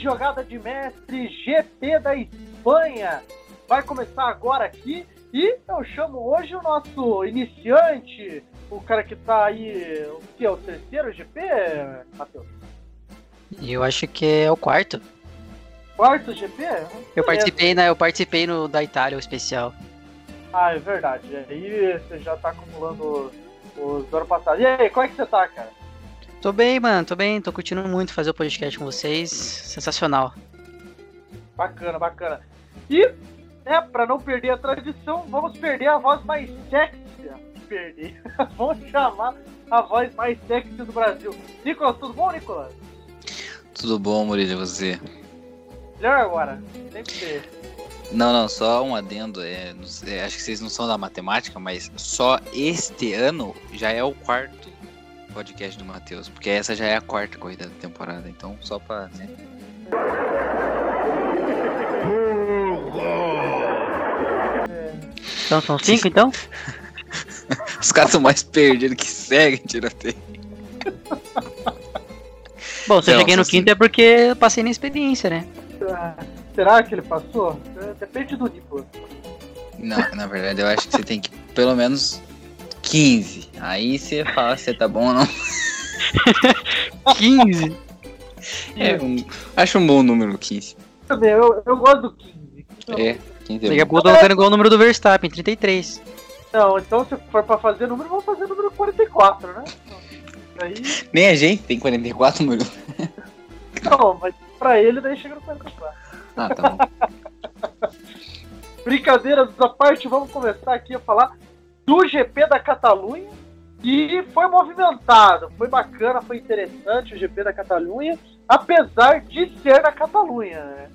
jogada de mestre GP da Espanha vai começar agora aqui e eu chamo hoje o nosso iniciante, o cara que tá aí, o que é o terceiro GP, Matheus? Eu acho que é o quarto. Quarto GP? Eu participei, né? Eu participei no da Itália, o especial. Ah, é verdade. Aí você já tá acumulando os do ano passado. E aí, como é que você tá, cara? Tô bem, mano, tô bem, tô curtindo muito fazer o podcast com vocês. Sensacional. Bacana, bacana. E, né, pra não perder a tradição, vamos perder a voz mais sexy. Perder. vamos chamar a voz mais sexy do Brasil. Nicolas, tudo bom, Nicolas? Tudo bom, Murilo, e você? Melhor agora. Sempre ter. Não, não, só um adendo. É, sei, acho que vocês não são da matemática, mas só este ano já é o quarto podcast do Matheus, porque essa já é a quarta corrida da temporada, então só pra. Né? Então são cinco, então? Os caras são mais perdidos que seguem, tiroteio. Bom, se eu cheguei no quinto é porque eu passei na experiência, né? Será que ele passou? É, Depende do Nicolas. Não, na verdade eu acho que você tem que pelo menos 15. Aí você fala se tá bom ou não. 15? É, um- acho um bom número 15. Também, eu, eu gosto do 15. É, 15 Daqui é a bom. pouco eu tô colocando igual o número do Verstappen, 33. Não, então se for pra fazer número, vamos fazer número 44, né? Aí, Nem a gente tem 44 números. não, mas pra ele daí chega no 44. Ah, tá bom. Brincadeiras à parte, vamos começar aqui a falar do GP da Catalunha. E foi movimentado, foi bacana, foi interessante o GP da Catalunha, apesar de ser na Catalunha, né?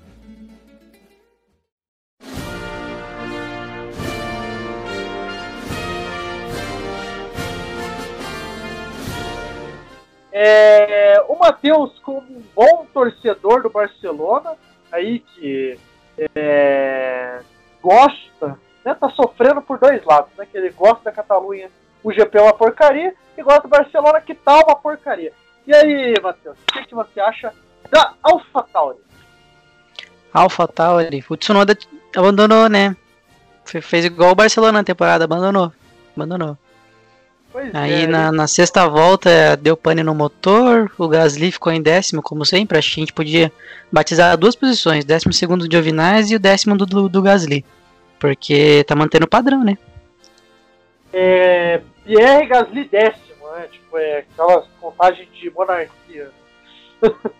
É, o Matheus, como um bom torcedor do Barcelona, aí que é, gosta, né, tá sofrendo por dois lados, né? Que ele gosta da Catalunha, o GP é uma porcaria, e gosta do Barcelona, que tá uma porcaria. E aí, Matheus, o que, que você acha da AlphaTauri? Alpha Tauri. O Tsunoda abandonou, né? Fe- Fez igual o Barcelona na temporada, abandonou. Abandonou. Pois Aí é, na, na sexta volta deu pane no motor, o Gasly ficou em décimo, como sempre. Acho que a gente podia batizar duas posições, décimo segundo de Giovinazzi e o décimo do, do, do Gasly. Porque tá mantendo o padrão, né? é, Pierre Gasly décimo, né? Tipo, é aquelas contagens de monarquia.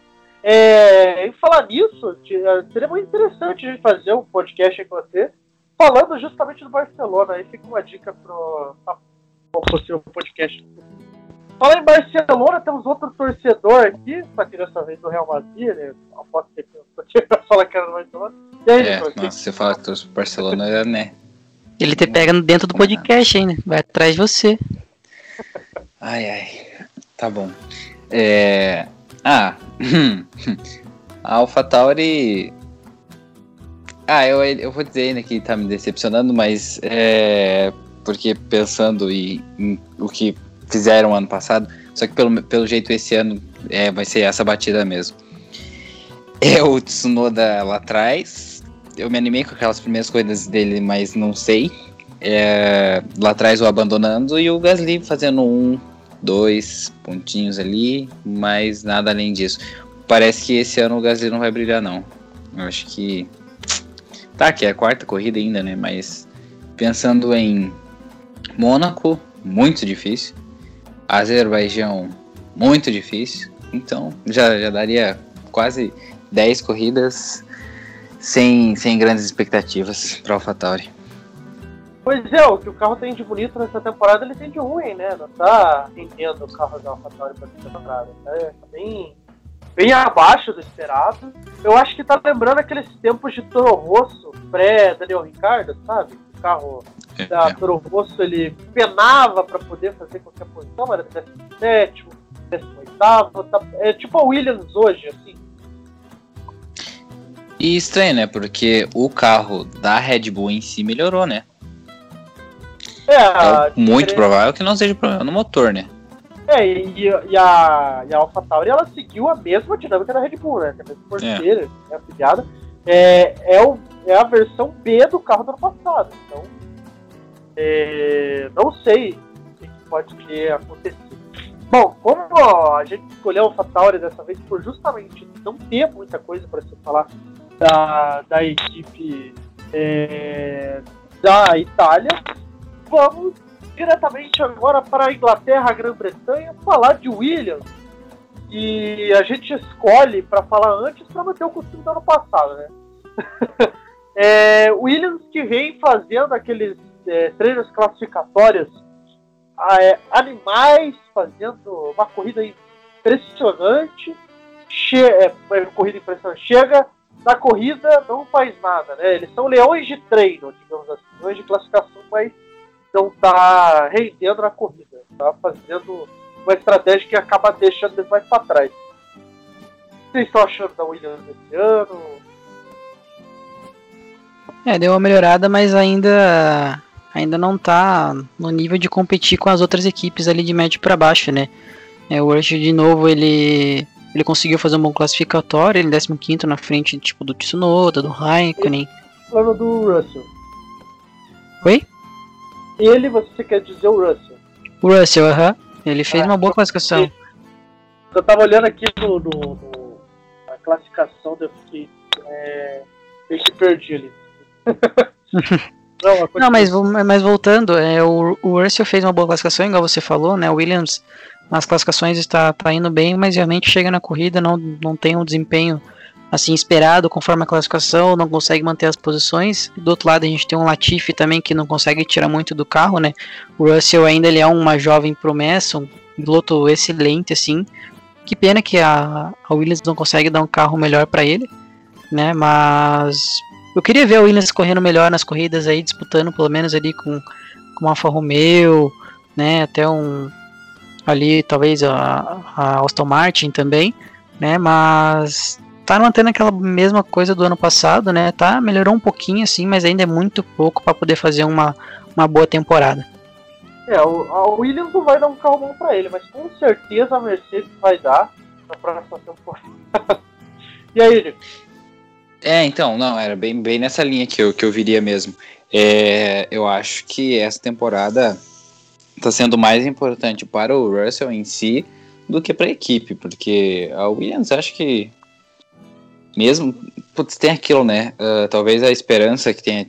é, e falar nisso, é, seria muito interessante a gente fazer um podcast com você, falando justamente do Barcelona. Aí fica uma dica pro, pro possível podcast. Falar em Barcelona, temos outro torcedor aqui, só que dessa vez do Real Madrid, né? A foto que eu pra falar que era do Barcelona. E aí, É, nossa, você fala que torce pro Barcelona, é, né? Ele te pega dentro do podcast ainda, vai atrás de você. Ai, ai. Tá bom. É. Ah. A AlphaTauri. Ah, eu, eu vou dizer ainda que tá me decepcionando, mas é. Porque pensando em, em o que fizeram ano passado, só que pelo, pelo jeito esse ano é, vai ser essa batida mesmo. É o Tsunoda lá atrás. Eu me animei com aquelas primeiras corridas dele, mas não sei. É, lá atrás o abandonando e o Gasly fazendo um, dois pontinhos ali, mas nada além disso. Parece que esse ano o Gasly não vai brilhar, não. Eu acho que. Tá, que é a quarta corrida ainda, né? Mas pensando em Mônaco, muito difícil. Azerbaijão, muito difícil. Então já, já daria quase 10 corridas sem, sem grandes expectativas para AlphaTauri. Pois é, o que o carro tem de bonito nessa temporada, ele tem de ruim, né? Não tá rendendo o carro da AlphaTauri pra essa temporada. Tá tá bem, bem abaixo do esperado. Eu acho que tá lembrando aqueles tempos de Toro Rosso, pré-Daniel Ricardo, sabe? O carro da É. Toro Rosso, ele penava pra poder fazer qualquer posição, era 17, 18, tá, é tipo a Williams hoje, assim. E estranho, né? Porque o carro da Red Bull em si melhorou, né? É, Então, muito provável que não seja problema no motor, né? É, É, e, e a, e a AlphaTauri ela seguiu a mesma dinâmica da Red Bull, né? Que é a mesma porteira, é. é afiliada. É, é, o, é a versão B do carro do ano passado. Então, é, não sei o que pode ter acontecido. Bom, como a gente escolheu a AlphaTauri dessa vez por justamente não ter muita coisa para se falar da, da equipe é, da Itália, vamos diretamente agora para a Inglaterra, Grã-Bretanha, falar de Williams. E a gente escolhe para falar antes para manter o costume do ano passado, né? é, Williams que vem fazendo aqueles é, treinos classificatórios é, animais, fazendo uma corrida impressionante. Che é, corrida impressionante. Chega na corrida, não faz nada, né? Eles são leões de treino, digamos assim, leões de classificação, mas não está rendendo na corrida. Está fazendo uma estratégia que acaba deixando eles mais para trás. O que vocês estão achando da Williams esse ano? É, deu uma melhorada, mas ainda ainda não está no nível de competir com as outras equipes ali de médio para baixo, né? É, o Rush de novo ele ele conseguiu fazer um bom classificatório, ele 15 na frente tipo do Tsunoda, do Raikkonen. Falando do Russell. Oi? Ele, você quer dizer o Russell? O Russell, aham. Uh -huh. Ele fez ah, uma boa classificação. Eu tava olhando aqui no, no, no na classificação, eu fiquei. É, meio que perdi ali. Não, Não, mas, mas voltando, é, o, o Russell fez uma boa classificação, igual você falou, né? O Williams nas classificações está tá indo bem, mas realmente chega na corrida, não, não tem um desempenho assim esperado conforme a classificação, não consegue manter as posições. Do outro lado a gente tem um Latifi também que não consegue tirar muito do carro, né? O Russell ainda ele é uma jovem promessa, um piloto excelente assim. Que pena que a, a Williams não consegue dar um carro melhor para ele, né? Mas eu queria ver a Williams correndo melhor nas corridas aí, disputando pelo menos ali com com Alfa Romeo, né? Até um ali talvez a, a Aston Martin também, né? Mas tá mantendo aquela mesma coisa do ano passado, né? Tá melhorou um pouquinho assim, mas ainda é muito pouco para poder fazer uma, uma boa temporada. É, o, a Williams não vai dar um carro bom para ele, mas com certeza a Mercedes vai dar na próxima temporada. e aí, Nico? É, então, não, era bem, bem nessa linha que eu, que eu viria mesmo. É, eu acho que essa temporada está sendo mais importante para o Russell em si do que para a equipe, porque a Williams acho que mesmo putz, tem aquilo, né? Uh, talvez a esperança que tenha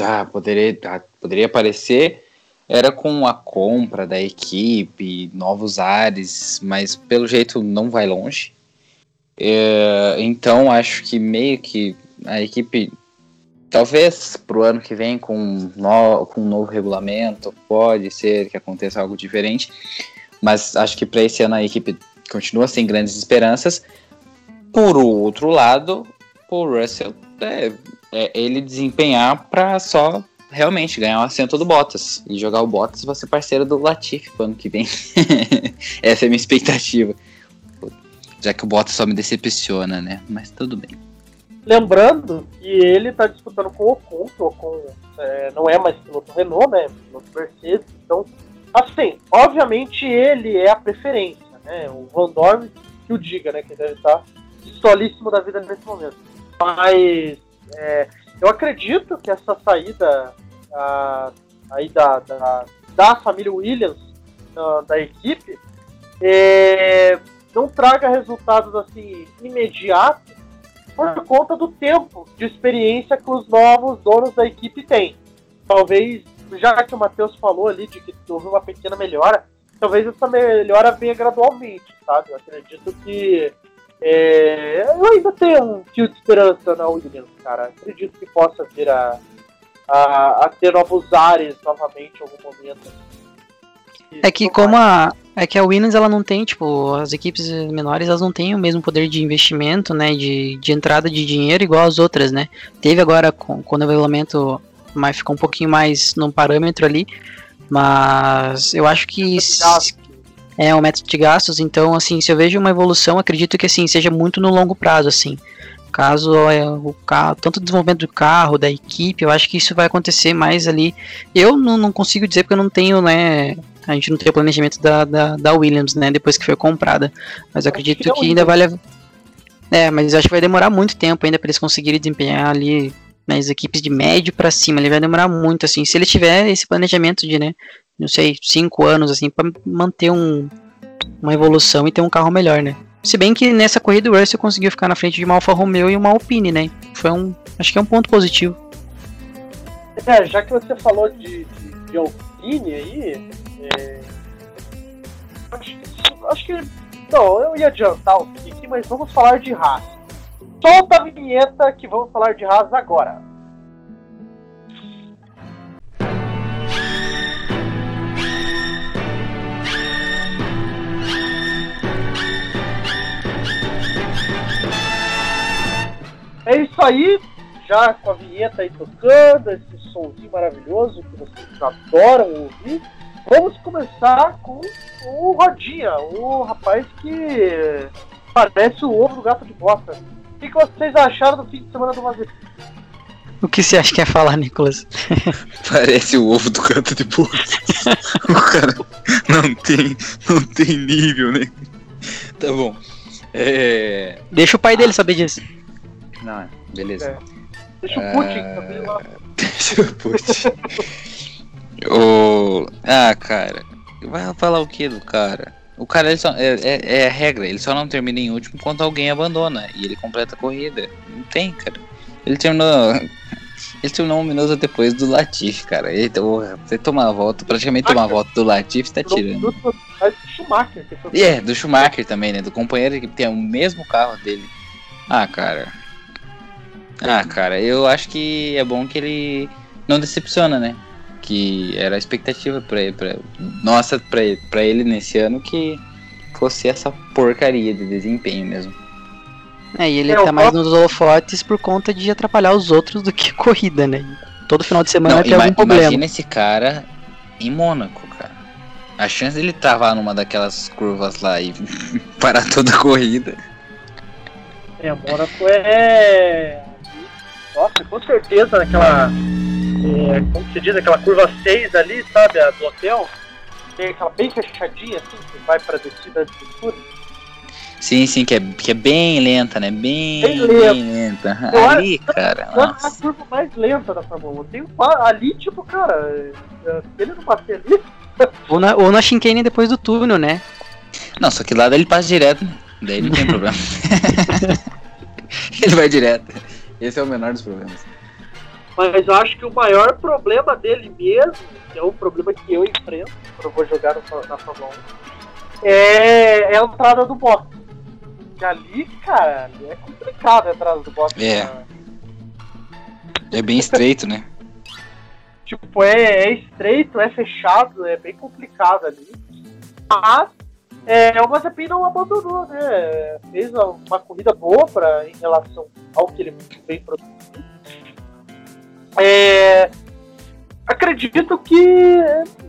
ah, poderia, ah, poderia aparecer era com a compra da equipe, novos ares, mas pelo jeito não vai longe. Uh, então acho que meio que a equipe Talvez para o ano que vem, com, no, com um novo regulamento, pode ser que aconteça algo diferente, mas acho que para esse ano a equipe continua sem grandes esperanças. Por outro lado, o Russell é, é ele desempenhar para só realmente ganhar o um assento do Bottas e jogar o Bottas e ser parceiro do Latifi pro ano que vem. Essa é a minha expectativa. Já que o Bottas só me decepciona, né? Mas tudo bem. Lembrando que ele está disputando com o Ocon, que o Ocon é, não é mais piloto Renault, né? Piloto Mercedes. Então, assim, obviamente ele é a preferência, né? O Van Dorn que o diga, né? Que deve estar solíssimo da vida nesse momento. Mas é, eu acredito que essa saída a, aí da, da, da família Williams, da, da equipe, é, não traga resultados assim imediatos por conta do tempo de experiência que os novos donos da equipe têm. Talvez, já que o Matheus falou ali de que houve uma pequena melhora, talvez essa melhora venha gradualmente, sabe? Eu acredito que é, eu ainda tenho um fio de esperança na Williams, cara. Acredito que possa vir a, a, a ter novos ares novamente em algum momento. É que como a, é que a Williams ela não tem, tipo, as equipes menores elas não têm o mesmo poder de investimento, né, de, de entrada de dinheiro igual as outras, né. Teve agora com, quando o regulamento mas ficou um pouquinho mais num parâmetro ali, mas eu acho que é um método de gastos, então assim, se eu vejo uma evolução, acredito que assim seja muito no longo prazo, assim. Caso é, o carro, tanto o desenvolvimento do carro, da equipe, eu acho que isso vai acontecer mais ali. Eu não, não consigo dizer porque eu não tenho, né, A gente não tem o planejamento da, da, da Williams, né? Depois que foi comprada. Mas acredito que, que ainda vai levar. É, mas acho que vai demorar muito tempo ainda para eles conseguirem desempenhar ali nas equipes de médio para cima. Ele vai demorar muito, assim. Se ele tiver esse planejamento de, né? Não sei, cinco anos, assim, para manter um, uma evolução e ter um carro melhor, né? Se bem que nessa corrida o Russell conseguiu ficar na frente de uma Alfa Romeo e uma Alpine, né? Foi um. Acho que é um ponto positivo. É, já que você falou de, de, de Alpine aí, é, acho, acho, que. Não, eu ia adiantar o aqui, mas vamos falar de Haas. Solta a vinheta que vamos falar de Haas agora. É isso aí, já com a vinheta aí tocando, esse somzinho maravilhoso que vocês adoram ouvir. Vamos começar com o Rodinha, o rapaz que parece o ovo do gato de bota. O que, vocês acharam do fim de semana do Mazepin? O que você acha que é falar, Nicolas? Parece o ovo do gato de bota. o cara não tem, não tem nível, né? Tá bom. É... Deixa o pai dele saber disso. Não, beleza. É. Deixa o Putin também lá. Deixa o Putin. O... Ah, cara. Vai falar o que do cara? O cara ele só, é, é, é, a regra, ele só não termina em último quando alguém abandona e ele completa a corrida. Não tem, cara. Ele terminou. Ele terminou um minuto depois do Latif, cara. Ele, você tomar a volta, praticamente tomar a volta do Latif, tá tirando. Do Schumacher. É, do Schumacher também, né? Do companheiro que tem o mesmo carro dele. Ah, cara. Ah, cara, eu acho que é bom que ele não decepciona, né? Que era a expectativa pra, ele, pra nossa pra, pra ele nesse ano que fosse essa porcaria de desempenho mesmo. É, e ele é, tá mais nos holofotes por conta de atrapalhar os outros do que corrida, né? Todo final de semana não, tem algum problema. Imagina esse cara em Mônaco, cara. A chance dele travar numa daquelas curvas lá e parar toda a corrida. É, Mônaco é nossa, com certeza naquela. É, como se diz, aquela curva 6 ali, sabe, a do hotel. Tem aquela bem fechadinha assim, que vai pra descida de tudo. Sim, sim, que é, que é bem lenta, né? Bem, bem lenta. Bem lenta. Eu ali, cara. É a curva mais lenta da Fórmula 1. Tem ali, tipo, cara, é, se ele não bater ali. ou, na, ou na chicane depois do túnel, né? Não, só que lá ele passa direto, né? Daí não tem problema. ele vai direto. Esse é o menor dos problemas. Mas eu acho que o maior problema dele mesmo, que é um problema que eu enfrento quando eu vou jogar no, na Fórmula 1, é, é a entrada do box. Que ali, cara, é complicado a entrada do box. É. Cara. É bem estreito, né? tipo, é, é estreito, é fechado, é bem complicado ali. Mas é, o Mazepin não abandonou, né? Fez uma corrida boa pra, em relação ao que ele vem produzindo. É, acredito que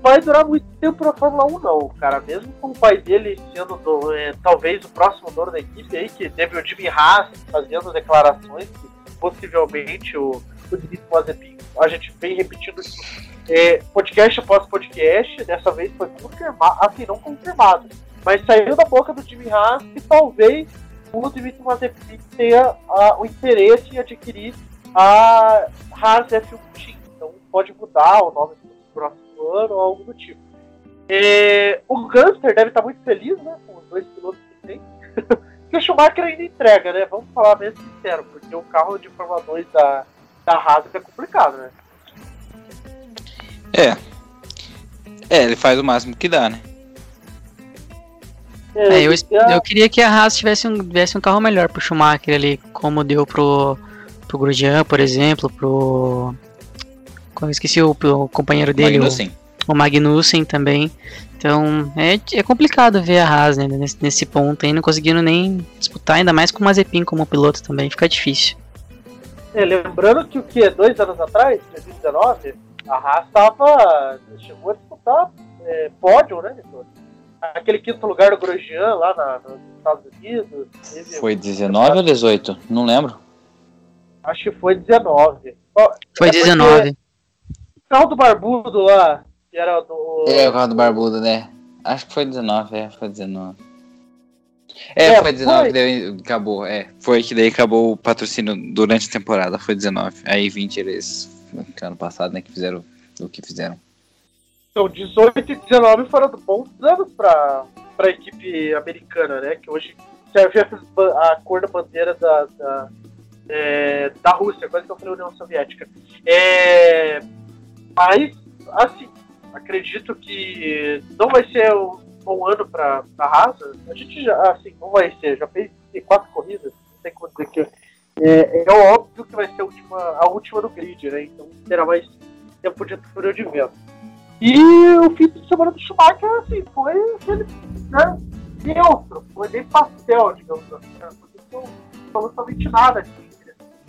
vai durar muito tempo na Fórmula 1, não, cara. Mesmo com o pai dele sendo do, é, talvez o próximo dono da equipe aí, que teve o Jimmy Haas fazendo declarações que possivelmente o, o Dimitri Mazepin, a gente vem repetindo isso é, podcast após podcast, dessa vez foi confirmado, assim, não confirmado, mas saiu da boca do Jimmy Haas que talvez o Dimitri Mazepin tenha uh, o interesse em adquirir a Haas F1 Team. Então pode mudar o nome do próximo ano ou algo do tipo. E, o Gunster deve estar muito feliz né, com os dois pilotos que tem. que o Schumacher ainda entrega, né? Vamos falar mesmo sincero, porque o carro de Fórmula 2 da, da Haas é complicado, né? É. É, ele faz o máximo que dá, né? É, eu, eu queria que a Haas tivesse um, tivesse um carro melhor pro Schumacher ali, como deu pro, pro Grosjean, por exemplo, pro. Eu esqueci o, o companheiro dele, Magnussen. O, o Magnussen também. Então é, é complicado ver a Haas né, nesse, nesse ponto aí, não conseguindo nem disputar, ainda mais com o Mazepin como piloto também, fica difícil. É, lembrando que o que? Dois anos atrás, 2019, a Haas tava, chegou a disputar é, pódio, né, aquele quinto lugar do Grosjean lá na, nos Estados Unidos. Foi 19 ou 18? Não lembro. Acho que foi 19. Foi é 19. O carro do Barbudo lá, que era do. É, o carro do Barbudo, né? Acho que foi 19, é, foi 19. É, É, foi 19 foi. daí acabou, é. Foi que daí acabou o patrocínio durante a temporada, foi 19. Aí 20 eles, ano passado, né, que fizeram o que fizeram. Então, 18 e 19 foram bons anos pra, pra equipe americana, né? Que hoje serve a, a cor da bandeira da, da, é, da Rússia, quase que eu falei União Soviética. É, mas, assim, acredito que não vai ser um bom ano pra, pra Haas. A gente já, assim, não vai ser, já fez quatro corridas, não tem como dizer que. É, é óbvio que vai ser a última, a última grid, né? Então terá mais tempo de túnel de vento. E o fim de semana do Schumacher, assim, foi aquele, né, neutro, foi bem pastel, digamos assim, né? Não aconteceu absolutamente nada aqui.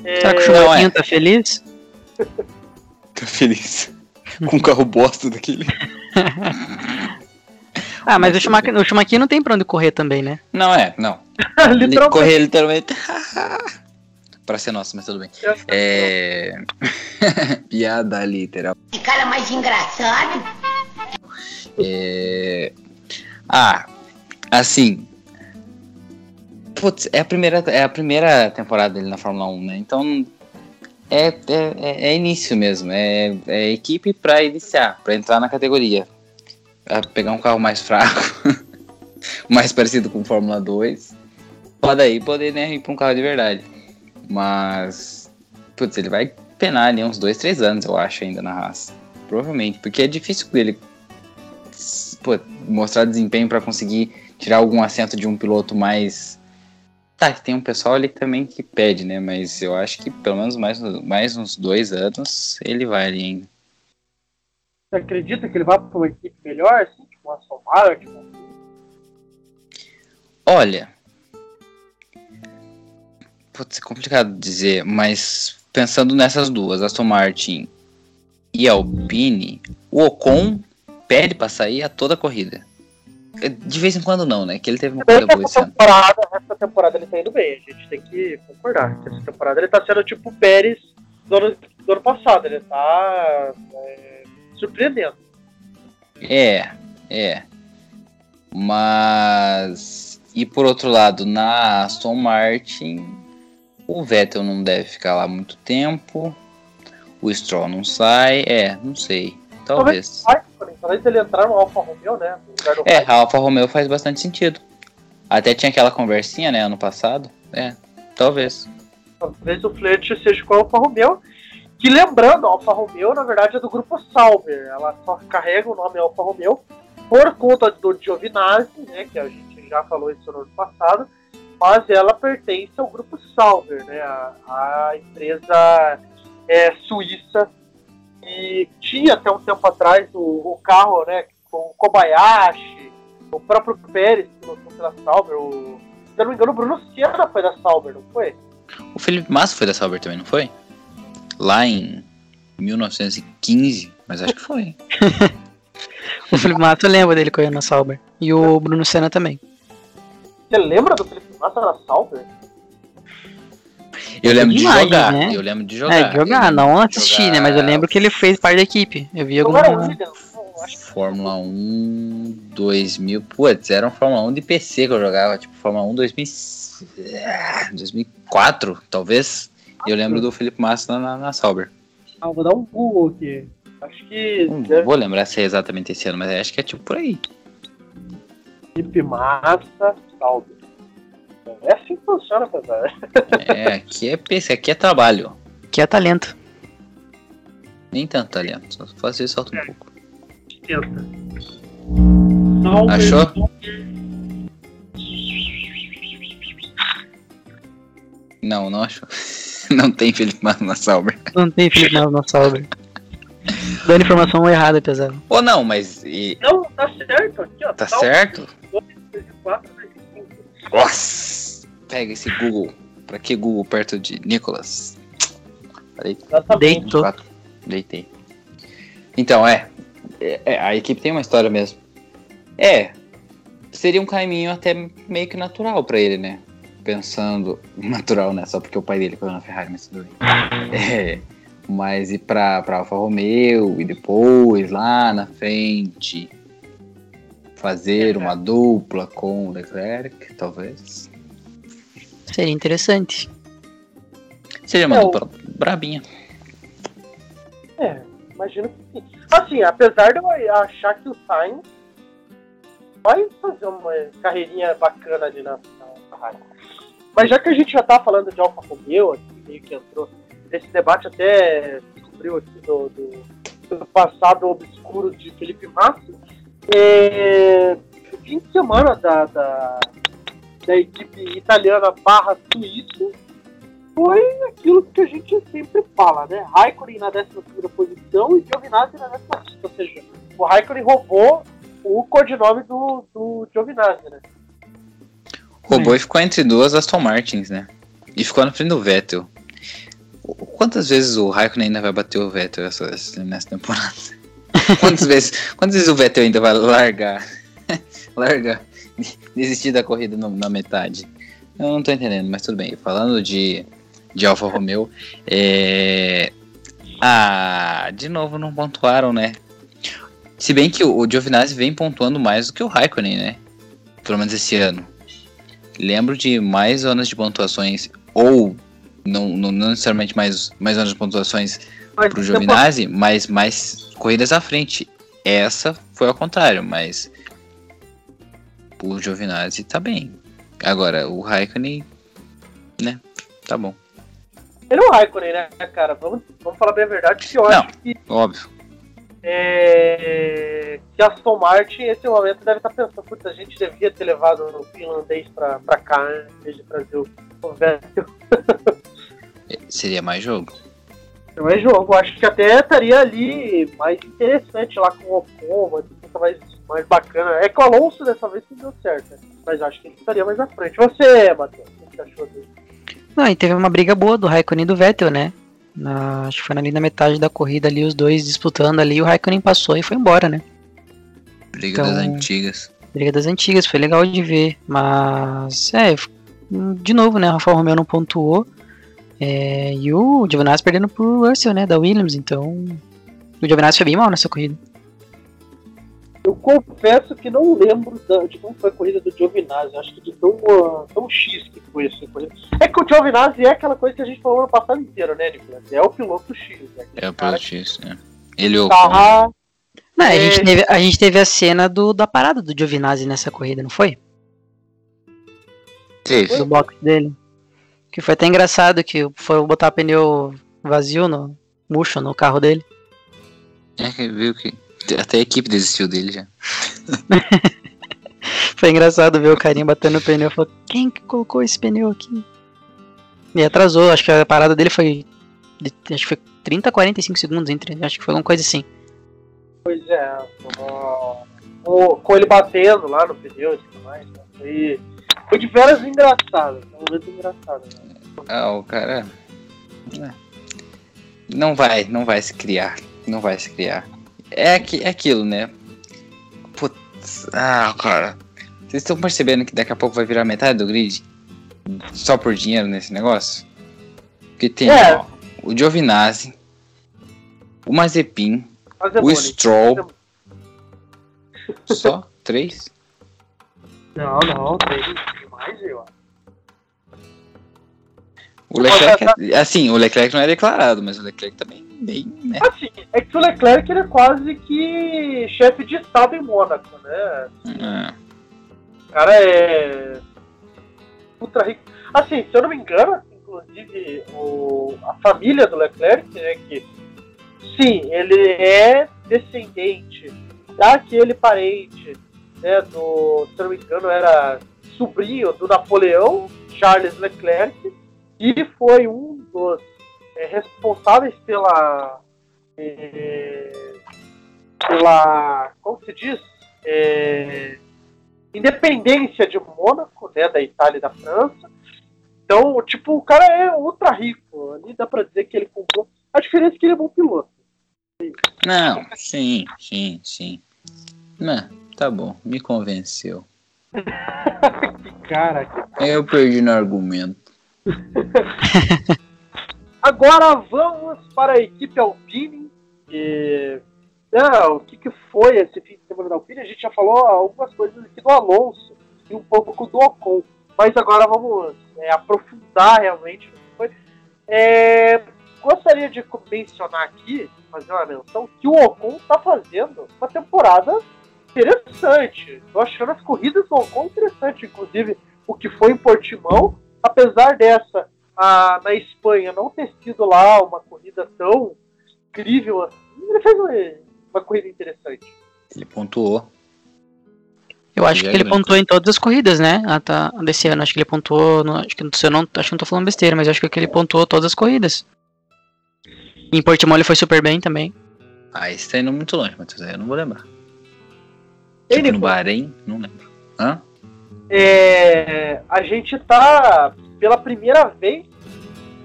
Será que o Não, Chumaquinho é. tá feliz? Tô feliz. Com um carro bosta daquele. Ah, mas o Schumacher, o Schumacher não tem pra onde correr também, né? Não é, não. literalmente. Correr literalmente. pra ser nosso, mas tudo bem. É. Piada literal. Que cara mais engraçado. É... Ah, assim. Putz, é a primeira, é a primeira temporada dele na Fórmula 1, né? Então é, é, é- é início mesmo. É, é equipe pra iniciar, pra entrar na categoria. Pra pegar um carro mais fraco, mais parecido com Fórmula 2. Pra daí poder né, ir pra um carro de verdade. Mas, putz, ele vai penar ali uns 2, 3 anos, eu acho, ainda na raça. Provavelmente, porque é difícil ele pô, mostrar desempenho pra conseguir tirar algum assento de um piloto mais. Tá, tem um pessoal ali também que pede, né? Mas eu acho que pelo menos mais, mais uns dois anos ele vai ali ainda. Você acredita que ele vai pra uma equipe melhor, assim, tipo uma Aston Martin? Tipo, Olha. Putz, é complicado dizer, mas pensando nessas duas, Aston Martin e Alpine, o Ocon pede pra sair a toda a corrida. De vez em quando não, né? Que ele teve uma que boa essa ano. temporada, essa temporada ele tá indo bem, a gente tem que concordar. que Essa temporada ele tá sendo tipo o Pérez do ano, do ano passado, ele tá é, surpreendendo. É, é. Mas. E por outro lado, na Aston Martin, o Vettel não deve ficar lá muito tempo. O Stroll não sai. É, não sei. Talvez. Talvez ele entrar no Alfa Romeo, né? É, a Alfa Romeo faz bastante sentido. Até tinha aquela conversinha, né, ano passado. É, talvez. Talvez o flerte seja com a Alfa Romeo. Que lembrando, a Alfa Romeo, na verdade, é do grupo Sauber. Ela só carrega o nome Alfa Romeo por conta do Giovinazzi, né? Que a gente já falou isso no ano passado. Mas ela pertence ao grupo Sauber, né? A, a empresa é, suíça que tinha até um tempo atrás o, o carro, né? Com o Kobayashi, o próprio Pérez, que lutou pela Sauber. O, se eu não me engano, o Bruno Senna foi da Sauber, não foi? O Felipe Massa foi da Sauber também, não foi? Lá em 1915, mas acho que foi. O Felipe Massa eu lembro dele correndo na Sauber. E o Bruno Senna também. Você lembra do Felipe Massa da Sauber? Eu lembro de Demais, jogar. né? Eu lembro de jogar. É, de jogar, não de assistir, né? Mas eu lembro que ele fez parte da equipe. Eu vi alguma. que Fórmula 1 2000. Putz, era um Fórmula 1 de PC que eu jogava. Tipo, Fórmula 1 2000, ah, 2004, talvez. Eu lembro do Felipe Massa na, na Sauber. Ah, vou dar um Google aqui. Acho que Não deve vou lembrar se é exatamente esse ano, mas acho que é tipo por aí. Felipe Massa, Sauber. É assim que funciona, pessoal. É, aqui é PC, aqui é trabalho. Que é talento. Nem tanto talento, só fazer isso solta um pouco. Tenta. Achou? Não, não achou. Não tem Felipe Massa na Sauber. Não tem Felipe Massa na Sauber. Dando informação errada, pesado. Ou não, mas e- Não, tá certo aqui, ó. tá Sauber, certo? 2004, 2005. Nossa! Pega esse Google. Pra que Google perto de Nicolas? Deitou. 24. Deitei. Então, é, é, é, A equipe tem uma história mesmo. É. Seria um caminho até meio que natural pra ele, né? Pensando. Natural, né? Só porque o pai dele correu na Ferrari, mas tudo bem. É, Mas ir pra, pra Alfa Romeo e depois, lá na frente, fazer uma dupla com o Leclerc, talvez. Seria interessante. Seria uma É, dupla brabinha. É, imagino que sim. Assim, apesar de eu achar que o Sainz vai fazer uma carreirinha bacana ali na, Raider. Mas já que a gente já tá falando de Alfa Romeo, aqui, meio que entrou nesse debate até descobriu aqui do, do, do passado obscuro de Felipe Massa, é, o fim de semana da, da, da equipe italiana barra suíça foi aquilo que a gente sempre fala, né? Raikkonen na 12 posição e Giovinazzi na 15 ou seja, o Raikkonen roubou o codinome do, do Giovinazzi, né? Roubou e ficou entre duas Aston Martins, né? E ficou na frente do Vettel. Quantas vezes o Raikkonen ainda vai bater o Vettel essa, essa- nessa temporada? Quantas vezes, quantas vezes o Vettel ainda vai largar? largar, desistir da corrida no- na metade? Eu não tô entendendo, mas tudo bem. Falando de, de Alfa Romeo, é... Ah, de novo não pontuaram, né? Se bem que o, o Giovinazzi vem pontuando mais do que o Raikkonen, né? Pelo menos esse ano. Lembro de mais zonas de pontuações, ou não, não, não necessariamente mais, mais zonas de pontuações pro depois- Giovinazzi, mas mais corridas à frente. Essa foi ao contrário, mas o Giovinazzi tá bem. Agora, o Raikkonen, né, tá bom. Ele é o Raikkonen, né, cara? Vamos, vamos falar bem a verdade, que eu Não. acho que, Óbvio. é, que a Aston Martin, nesse momento, deve estar pensando, putz, a gente devia ter levado o finlandês pra, pra cá, né, em vez de trazer o, o Vettel. Seria mais jogo. Não é jogo, acho que até estaria ali mais interessante lá com o Ocon, mais, mais bacana. É que o Alonso dessa vez não deu certo, né? mas acho que ele estaria mais à frente. Você, Matheus, o que você achou dele? Não, e teve uma briga boa do Raikkonen e do Vettel, né? Na- acho que foi ali na metade da corrida ali, os dois disputando ali, o Raikkonen passou e foi embora, né? Briga Então- das antigas. Briga das antigas, foi legal de ver. Mas, é, de novo, né? O Rafael Romeo não pontuou. É, e o Giovinazzi perdendo pro Russell, né? Da Williams. Então, o Giovinazzi foi bem mal nessa corrida. Eu confesso que não lembro da- de como foi a corrida do Giovinazzi. Acho que de tão, uh, tão X que foi essa corrida. É que o Giovinazzi é aquela coisa que a gente falou no passado inteiro, né, Nicolas? É o piloto X. É aquele É o piloto X, né? Ele ou tá Não, a, É. gente teve, a gente teve a cena do, da parada do Giovinazzi nessa corrida, não foi? Teve. Do box dele. Que foi até engraçado que foram botar pneu vazio, no, murcho no carro dele. É que viu que até a equipe desistiu dele já. Foi engraçado ver o carinha batendo o pneu. Falou, quem que colocou esse pneu aqui? E atrasou, acho que a parada dele foi. Acho que foi 30 a 45 segundos entre. Acho que foi alguma coisa assim. Pois é, o- com ele batendo lá no pneu e tudo mais. né? Foi, foi de veras engraçado. Foi um momento engraçado. Né? Ah, o cara. é. Não vai, não vai se criar. Não vai se criar. É, aqui, é aquilo, né? Putz. Ah, cara. Vocês estão percebendo que daqui a pouco vai virar metade do grid? Só por dinheiro nesse negócio? Porque tem É. ó, o Giovinazzi, o Mazepin, é o. Stroll. Só? Três? Não, não, mais, eu acho. O Leclerc, é- assim, o Leclerc não é declarado, mas o Leclerc também bem, né? Assim, é que o Leclerc ele é quase que chefe de estado em Mônaco, né? Ah, O cara é ultra rico. Assim, se eu não me engano, inclusive o, a família do Leclerc, né, que sim, ele é descendente daquele parente, né, do, se eu não me engano, era sobrinho do Napoleão, Charles Leclerc, e foi um dos é, responsáveis pela é, pela como se diz É, independência de Mônaco, né, da Itália e da França. Então, tipo, o cara é ultra rico. Ali dá pra dizer que ele comprou. A diferença é que ele é bom piloto. Não, sim, sim, sim. Não, tá bom, me convenceu. Que cara. que- Eu perdi no argumento. Agora vamos para a equipe Alpine. E, ah, o que, que foi esse fim de semana da Alpine? A gente já falou algumas coisas aqui do Alonso e um pouco do Ocon. Mas agora vamos é, aprofundar realmente. É, gostaria de mencionar aqui, fazer uma menção, que o Ocon está fazendo uma temporada interessante. Estou achando as corridas do Ocon interessante, inclusive o que foi em Portimão, apesar dessa a, na Espanha não ter sido lá uma corrida tão incrível assim, ele fez uma, uma corrida interessante. Ele pontuou. Eu acho que ele pontuou em todas as corridas, né? Ah, tá, desse ano. Acho que ele pontuou. No, acho que eu não, acho que não tô falando besteira, mas acho que ele pontuou todas as corridas. Em Portimão ele foi super bem também. Ah, esse tá indo muito longe, Matheus. Aí eu não vou lembrar. Tipo, ele no Bahrein, não lembro. Hã? É, a gente tá, pela primeira vez,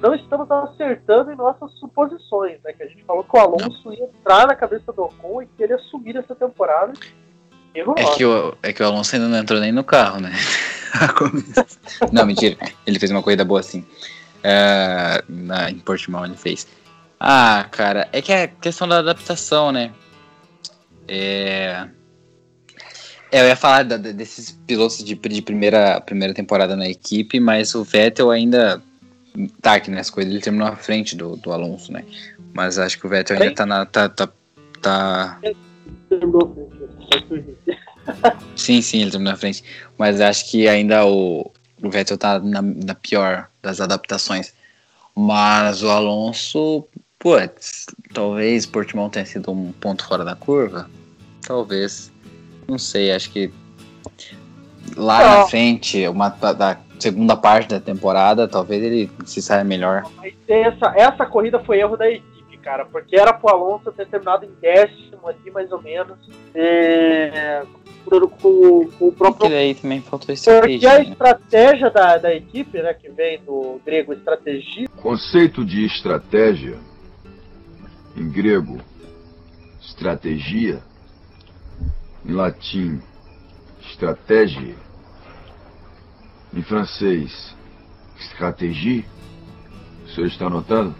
não estamos acertando em nossas suposições, né? Que a gente falou que o Alonso não. ia entrar na cabeça do Ocon e que ele assumir essa temporada. É que, o, é que o Alonso ainda não entrou nem no carro, né? não, mentira. Ele fez uma corrida boa assim. É, na, em Portimão ele fez. Ah, cara, é que é questão da adaptação, né? É. É, eu ia falar da, desses pilotos de, de, primeira, primeira temporada na equipe, mas o Vettel ainda tá aqui nas coisas, ele terminou à frente do, do Alonso, né? Mas acho que o Vettel ainda tá na. Tá, tá, tá... Sim, sim, ele terminou na frente. Mas acho que ainda o, o Vettel tá na, na pior das adaptações. Mas o Alonso, putz, talvez Portimão tenha sido um ponto fora da curva. Talvez. Não sei, acho que lá Não. na frente, uma da segunda parte da temporada, talvez ele se saia melhor. Essa, essa corrida foi erro da equipe cara, porque era pro Alonso ter terminado em décimo ali, mais ou menos. É, com, com, o próprio. E daí também faltou estratégia. Porque a né? estratégia da, da equipe, né, que vem do grego estratégia. Conceito de estratégia, em grego, estratégia, em latim, estratégia, em francês, estratégie. O senhor está anotando?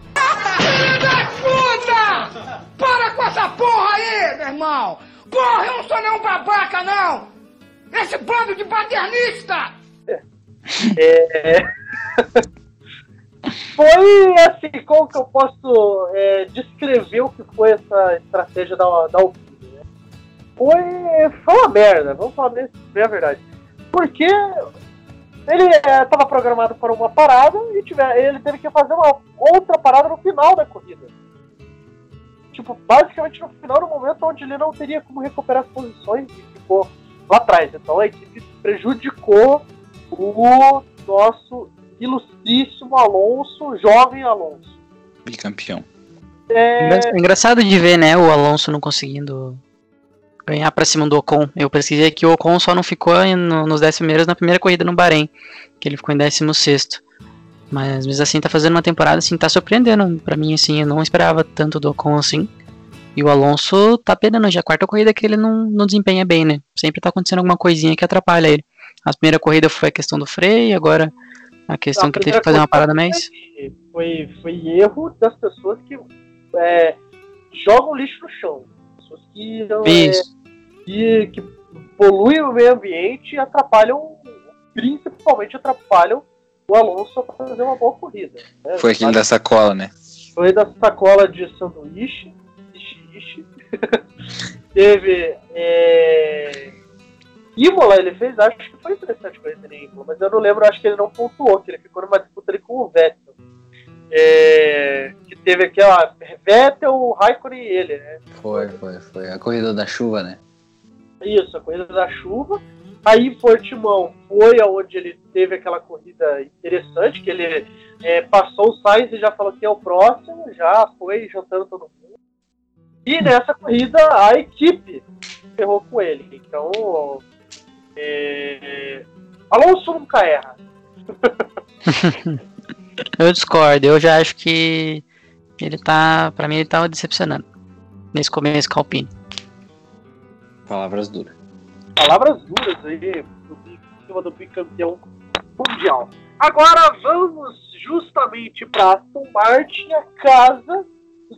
puta! Para com essa porra aí, meu irmão! Porra, eu não sou nenhum babaca, não! Esse bando de paternista! É... foi assim, como que eu posso é, descrever o que foi essa estratégia da, da Alpine? Foi, foi uma merda, vamos falar bem a verdade. Porque ele estava é, programado para uma parada e tiver, ele teve que fazer uma outra parada no final da corrida. Tipo, basicamente no final, no momento onde ele não teria como recuperar as posições e ficou lá atrás. Então a equipe prejudicou o nosso ilustríssimo Alonso, jovem Alonso. Bicampeão. É... Engraçado de ver, né, o Alonso não conseguindo ganhar para cima do Ocon. Eu pesquisei que o Ocon só não ficou no, nos 10 primeiros na primeira corrida no Bahrein, que ele ficou em 16 Mas mesmo assim tá fazendo uma temporada assim, tá surpreendendo para mim assim, eu não esperava tanto do Ocon assim. E o Alonso tá perdendo já a quarta corrida que ele não, não desempenha bem, né? Sempre tá acontecendo alguma coisinha que atrapalha ele. A primeira corrida foi a questão do freio, agora a questão que teve que fazer uma parada mais. Foi, foi erro das pessoas que é, jogam lixo no chão que, é, que, que poluem o meio ambiente e atrapalham, principalmente atrapalham o Alonso a fazer uma boa corrida. Né? Foi aquele da sacola, né? Foi da sacola de sanduíche, ishi, ishi. Teve. É... Imola ele fez, acho que foi interessante com ele Imola, mas eu não lembro, acho que ele não pontuou, que ele ficou numa disputa ali com o Vettel. É, que teve aquela Vettel, Raikkonen e ele, né? Foi, foi, foi. A corrida da chuva, né? Isso, a corrida da chuva. Aí Portimão foi aonde ele teve aquela corrida interessante, que ele é, passou o Sainz e já falou que é o próximo, já foi jantando todo mundo. E nessa corrida a equipe ferrou com ele. Então, é, Alonso nunca erra. Eu discordo, eu já acho que ele tá. Pra mim ele tava decepcionando. Nesse começo com a Alpine. Palavras duras. Palavras duras aí do, em cima do bicampeão mundial. Agora vamos justamente para Aston Martin, a casa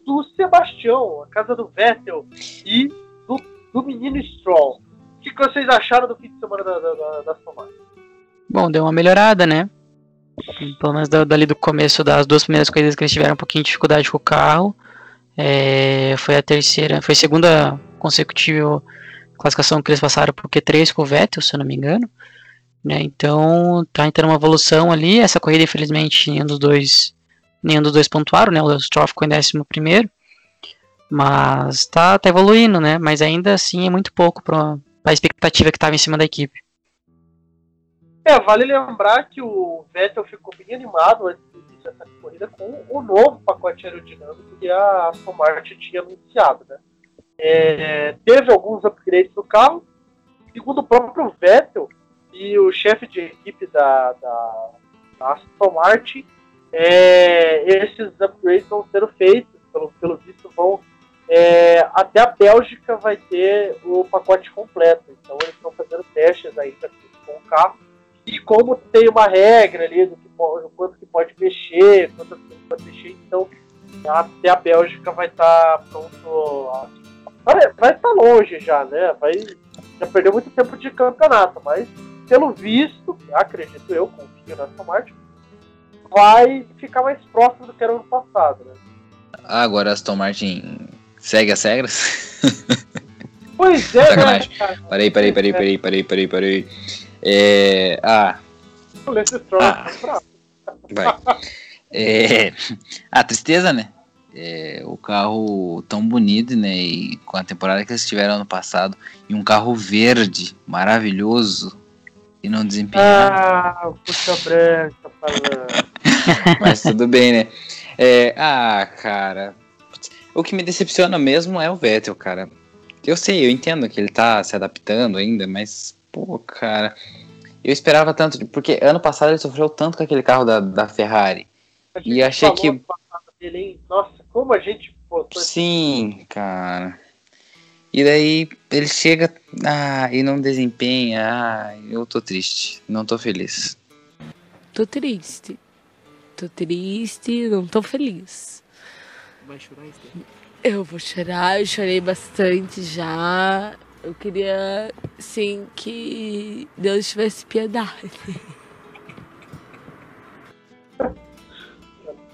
do Sebastião, a casa do Vettel e do, do menino Stroll. O que, que vocês acharam do fim de semana da, da, da Aston Martin? Bom, deu uma melhorada, né? Pelo menos da- dali do começo das duas primeiras corridas que eles tiveram um pouquinho de dificuldade com o carro. É, foi a terceira, foi a segunda consecutiva classificação que eles passaram por Q3 com o Vettel, se eu não me engano. Né? Então tá entrando uma evolução ali. Essa corrida, infelizmente, nenhum dos dois, nenhum dos dois pontuaram, né? O Stroll ficou em décimo primeiro. Mas tá, tá evoluindo, né? Mas ainda assim é muito pouco para a expectativa que estava em cima da equipe. É, vale lembrar que o Vettel ficou bem animado antes do início dessa corrida com o novo pacote aerodinâmico que a Aston Martin tinha anunciado, né? É, teve alguns upgrades no carro, segundo o próprio Vettel e o chefe de equipe da, da, da Aston Martin, é, esses upgrades vão ser feitos, pelo, pelo visto vão é, até a Bélgica vai ter o pacote completo, então eles estão fazendo testes ainda com o carro e como tem uma regra ali do que pode, quanto que pode mexer, quantas coisas pode mexer, então até a Bélgica vai estar pronto. a- Vai, estar longe já, né? Vai, já perdeu muito tempo de campeonato, mas pelo visto, acredito eu, confio na Aston Martin, vai ficar mais próximo do que era ano passado, né? Ah, agora Aston Martin segue as regras? Pois é, Sacanagem. né, cara? Parei, parei, parei, parei, parei, parei, parei. É. Ah, Ah. bravo. vai. É. Ah, tristeza, né? É, o carro tão bonito, né? E com a temporada que eles tiveram ano passado. E um carro verde, maravilhoso. E não desempenhar. Ah, puxa branca falando. Mas tudo bem, né? É, ah, cara. O que me decepciona mesmo é o Vettel, cara. Eu sei, eu entendo que ele tá se adaptando ainda, mas, pô, cara. Eu esperava tanto, de- porque ano passado ele sofreu tanto com aquele carro da, da Ferrari. A E achei falou que- dele? Nossa, como a gente botou esse Sim, cara. E daí ele chega ah, e não desempenha. Ah, eu tô triste. Não tô feliz. Tô triste. Tô triste, não tô feliz. Vai chorar, Esther? Eu vou chorar, eu chorei bastante já. Eu queria, sim, que Deus tivesse piedade.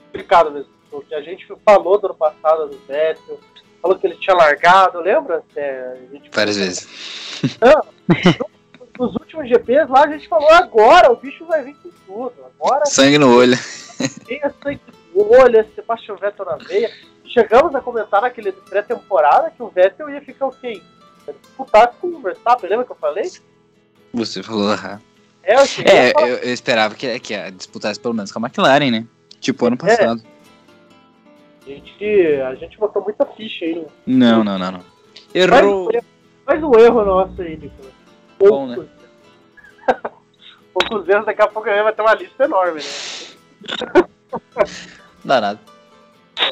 complicado mesmo. Porque a gente falou do ano passado do Vettel, falou que ele tinha largado, lembra? É, gente Várias vezes. Nos últimos GPs lá a gente falou, agora o bicho vai vir com tudo. Agora Sangue no olho. tem essa sangue no olho, esse Sebastian Vettel na veia. Chegamos a comentar naquele pré-temporada que o Vettel ia ficar o quê? Disputar com o Verstappen, lembra que eu falei? Você falou. ah. É, eu É, eu, eu esperava que, que disputasse pelo menos com a McLaren, né? Tipo ano passado. A gente, a gente botou muita ficha aí. No... Não, não, não, não. Errou. erro- Faz um erro nosso aí, Nicolas. Bom, né? Poucos erros, daqui a pouco vai ter uma lista enorme, né? Danado.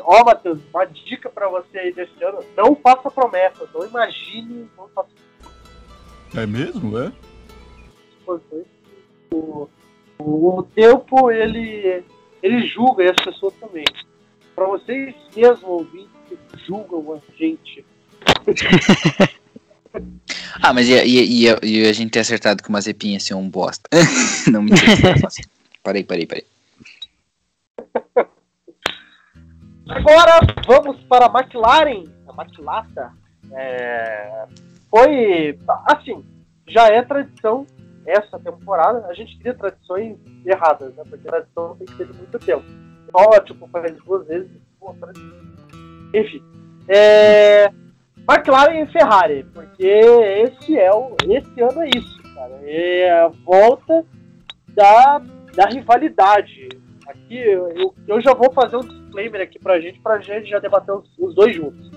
Ó, Matheus, uma dica pra você aí desse ano: não faça promessas, não imagine, não faça É mesmo, é? O, o, o tempo, ele, ele julga e as pessoas também. Pra vocês mesmo ouvintes que julgam a gente, Ah, mas ia, ia, ia, ia a gente ter acertado que o Mazepin ia ser um bosta. não, mentira. isso não é fácil. Parei, parei, parei. Agora vamos para a McLaren. A McLata é, foi assim, já é tradição essa temporada. A gente cria tradições erradas, né? Porque tradição tem que de muito tempo. Só tipo faz duas vezes, enfim. É, McLaren e Ferrari, porque esse é o esse ano é isso, cara. É a volta da, da rivalidade. Aqui eu- eu já vou fazer um disclaimer aqui pra gente, pra gente já debater os, os dois juntos.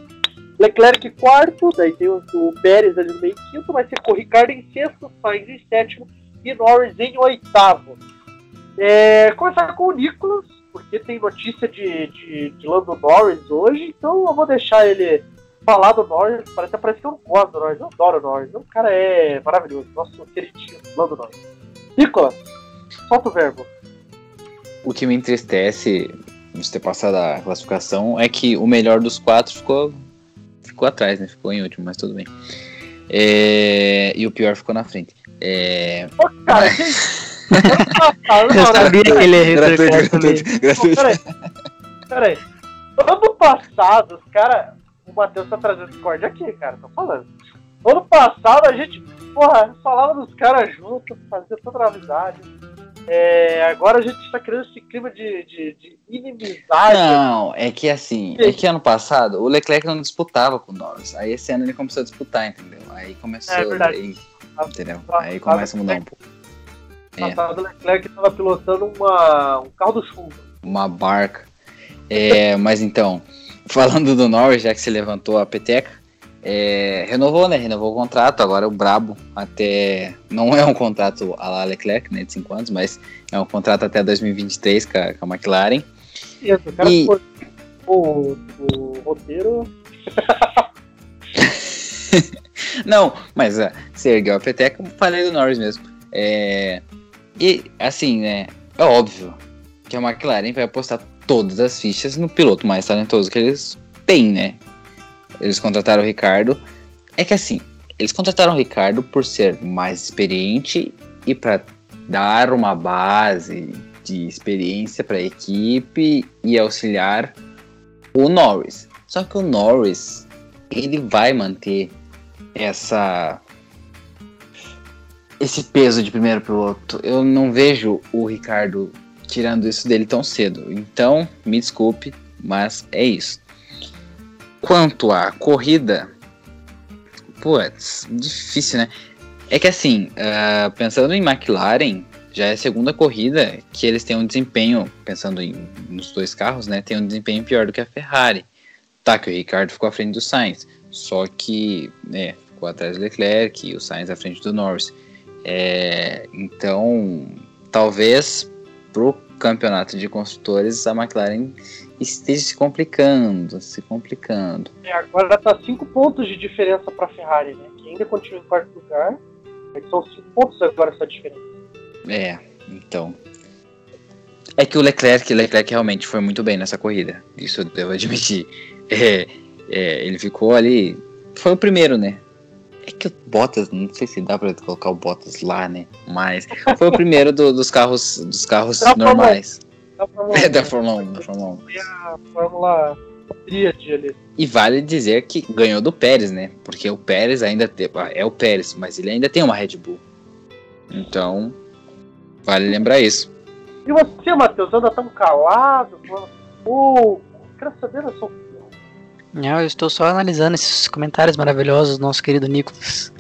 Leclerc quarto, daí tem o, o Pérez ali no meio quinto, vai ser com o Ricardo em sexto, Sainz em sétimo e Norris em oitavo. É, começar com o Nicolas, porque tem notícia de, de, de Lando Norris hoje, então eu vou deixar ele falar do Norris, parece, parece que eu não gosto do Norris, eu adoro o Norris, o cara é maravilhoso, nosso queridinho Lando Norris. Nicolas, solta o verbo. o que me entristece de ter passado a classificação é que o melhor dos quatro ficou, ficou atrás, né? Ficou em último, mas tudo bem. É, e o pior ficou na frente. É, Ô, cara, Ano Eu passado, sabia que ele gratuito, gratuito, gratuito. Peraí, peraí. Ano passado, os caras. O Matheus tá trazendo Discord aqui, cara, tô falando. Ano passado a gente, porra, falava dos caras juntos, fazia toda a amizade. É, agora a gente tá criando esse clima de, de, de inimizade. Não, é que assim, é que ano passado o Leclerc não disputava com o Norris. Aí esse ano ele começou a disputar, entendeu? Aí começou. É verdade. Aí, entendeu? Aí começa a mudar um pouco. Passado o Leclerc tava pilotando uma, um carro do chumbo. Uma barca. É, mas então, falando do Norris, já que você levantou a peteca, é, renovou, né? Renovou o contrato, agora o Brabo até. Não é um contrato a la Leclerc, né? De 5 anos, mas é um contrato até 2023 com a, com a McLaren. E o cara E- o, o roteiro. Não, mas ah, você ergueu a peteca, falei do Norris mesmo. É, e assim, né? É óbvio que a McLaren vai apostar todas as fichas no piloto mais talentoso que eles têm, né? Eles contrataram o Ricardo. É que assim, eles contrataram o Ricardo por ser mais experiente e para dar uma base de experiência para a equipe e auxiliar o Norris. Só que o Norris, ele vai manter essa esse peso de primeiro piloto. Eu não vejo o Ricardo tirando isso dele tão cedo. Então, me desculpe, mas é isso. Quanto à corrida, putz, difícil, né? É que assim, ah, pensando em McLaren, já é a segunda corrida que eles têm um desempenho, pensando em, nos dois carros, né? Tem um desempenho pior do que a Ferrari. Tá, que o Ricardo ficou à frente do Sainz. Só que, né, ficou atrás do Leclerc e o Sainz à frente do Norris. É, então, talvez pro campeonato de construtores a McLaren esteja se complicando, se complicando. É, agora tá 5 pontos de diferença pra Ferrari, né? Que ainda continua em quarto lugar. São 5 pontos agora essa diferença. É, então. É que o Leclerc, o Leclerc realmente foi muito bem nessa corrida. Isso eu devo admitir. É, é, ele ficou ali. Foi o primeiro, né? É que o Bottas, não sei se dá pra colocar o Bottas lá, né? Mas foi o primeiro do- dos carros, dos carros normais. Da Fórmula É, da 1, Fórmula 1, da Fórmula 1. Foi a Fórmula Tríade ali. E vale dizer que ganhou do Pérez, né? Porque o Pérez ainda tem. ah, É o Pérez, mas ele ainda tem uma Red Bull. Então, vale lembrar isso. E você, Matheus, anda tão calado, falando pouco. Quero saber a sua opinião. Não, eu estou só analisando esses comentários maravilhosos do nosso querido Nicolas.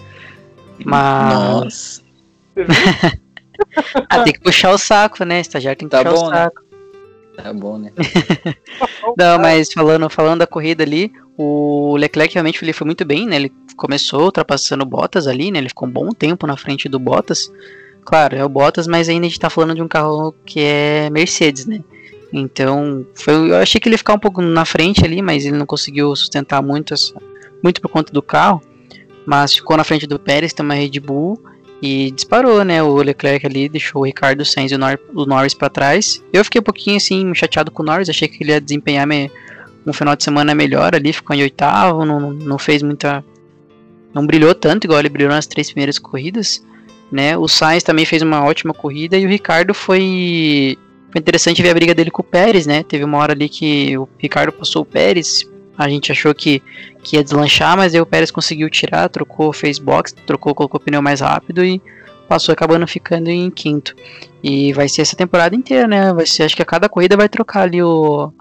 Mas. Ah, tem que puxar o saco, né? Estagiário tem que Tá puxar bom, o né? Tá bom, né? Não, mas falando, falando da corrida ali, o Leclerc realmente ele foi muito bem, né? Ele começou ultrapassando o Bottas ali, né? Ele ficou um bom tempo na frente do Bottas. Claro, é o Bottas, mas ainda a gente tá falando de um carro que é Mercedes, né? Então, foi, eu achei que ele ia ficar um pouco na frente ali, mas ele não conseguiu sustentar muito, essa- muito por conta do carro. Mas ficou na frente do Pérez, tem uma Red Bull e disparou, né? O Leclerc ali deixou o Ricardo Sainz e o, Nor o Norris para trás. Eu fiquei um pouquinho assim chateado com o Norris, achei que ele ia desempenhar um final de semana melhor ali, ficou em oitavo, não, não fez muita. Não brilhou tanto igual ele brilhou nas três primeiras corridas. Né? O Sainz também fez uma ótima corrida e o Ricardo foi. Foi interessante ver a briga dele com o Pérez, né? Teve uma hora ali que o Ricardo passou o Pérez. A gente achou que, que ia deslanchar, mas aí o Pérez conseguiu tirar, trocou, fez box, trocou, colocou o pneu mais rápido e passou acabando ficando em quinto. E vai ser essa temporada inteira, né? Vai ser, acho que a cada corrida vai trocar ali o,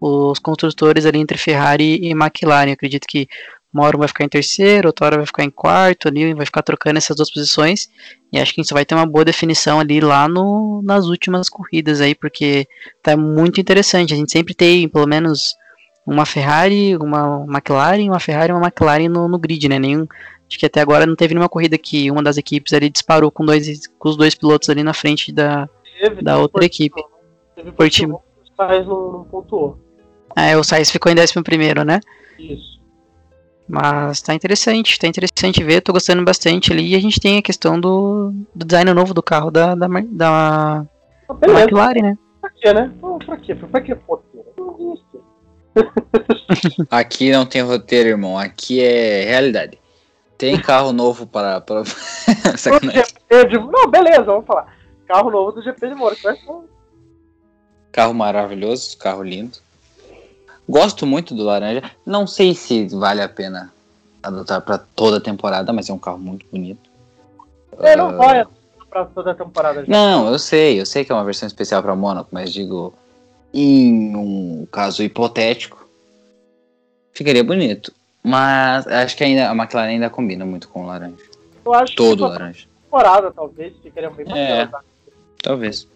os construtores ali entre Ferrari e McLaren. Eu acredito que uma hora vai ficar em terceiro, outra hora vai ficar em quarto ali, vai ficar trocando essas duas posições. E acho que gente vai ter uma boa definição ali lá no, nas últimas corridas aí, porque tá muito interessante. A gente sempre tem pelo menos uma Ferrari, uma McLaren, uma Ferrari e uma McLaren no, no grid, né? Nenhum, acho que até agora não teve nenhuma corrida que uma das equipes ali disparou com, dois, com os dois pilotos ali na frente da, Teve, da outra equipe. Teve por por time. O Sainz não, não pontuou. É, o Sainz ficou em décimo primeiro, né? Isso. Mas tá interessante, tá interessante ver, tô gostando bastante ali. E a gente tem a questão do, do design novo do carro da, da, da, Ah, da. McLaren, né? quê, né? Pra quê? Pra roteiro? Não existe. Aqui não tem roteiro, irmão. Aqui é realidade. Tem carro novo para. para... De... Não, beleza, vamos falar. Carro novo do GP de ser- Carro maravilhoso, carro lindo. Gosto muito do laranja. Não sei se vale a pena adotar para toda a temporada, mas é um carro muito bonito. Ele não vai pra toda a temporada. já. Não, eu sei, eu sei que é uma versão especial para Mônaco, mas digo, em um caso hipotético, ficaria bonito. Mas acho que ainda a McLaren ainda combina muito com o laranja. Eu acho Todo que laranja. temporada, talvez, ficaria bem É. bacana. Talvez.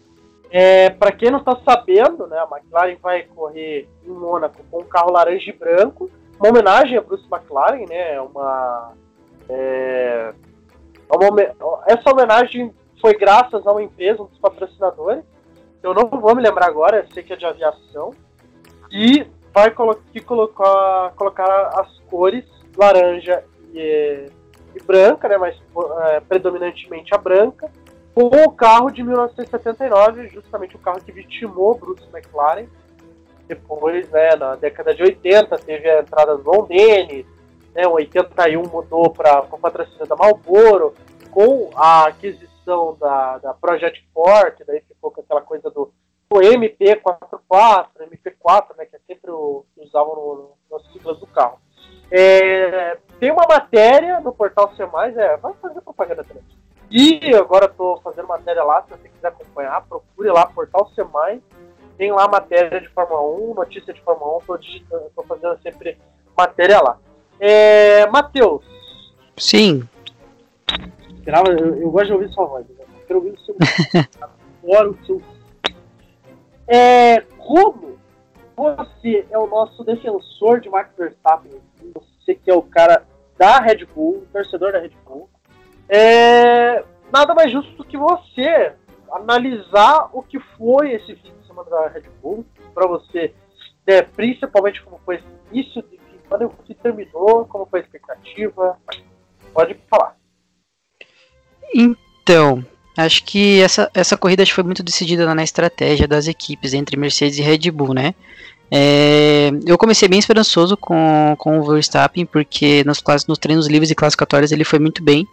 É, para quem não está sabendo, né, a McLaren vai correr em Mônaco com um carro laranja e branco, uma homenagem a Bruce McLaren, né, é uma, é, é uma essa homenagem foi graças a uma empresa, um dos patrocinadores, eu não vou me lembrar agora, sei que é de aviação, e vai colo que colocar, colocar as cores laranja e, e branca, né, mas é, predominantemente a branca, com o carro de 1979, justamente o carro que vitimou Bruce McLaren. Depois, né, na década de 80, teve a entrada do Dennis, né, o 81 mudou para o patrocínio da Marlboro, com a aquisição da, da Project Ford, daí ficou com aquela coisa do, do MP44, MP4, né, que é sempre o que usavam no, nas siglas do carro. É, tem uma matéria no portal C+, é, vai fazer propaganda também. E agora estou fazendo matéria lá, se você quiser acompanhar, procure lá, Portal C+. Tem lá matéria de Fórmula 1, notícia de Fórmula 1, estou tô fazendo sempre matéria lá. É, Matheus, Sim, eu, eu gosto de ouvir sua voz, né? Eu quero ouvir o seu. Adoro o seu. É, como você é o nosso defensor de Max Verstappen, você que é o cara da Red Bull, torcedor da Red Bull, é, nada mais justo do que você analisar o que foi esse fim de semana da Red Bull, para você, né, principalmente como foi esse início de fim de semana, o que terminou, como foi a expectativa. Pode falar. Então, acho que essa, essa corrida foi muito decidida na estratégia das equipes entre Mercedes e Red Bull, né? É, eu comecei bem esperançoso com, com o Verstappen, porque nos, nos treinos livres e classificatórios ele foi muito bem.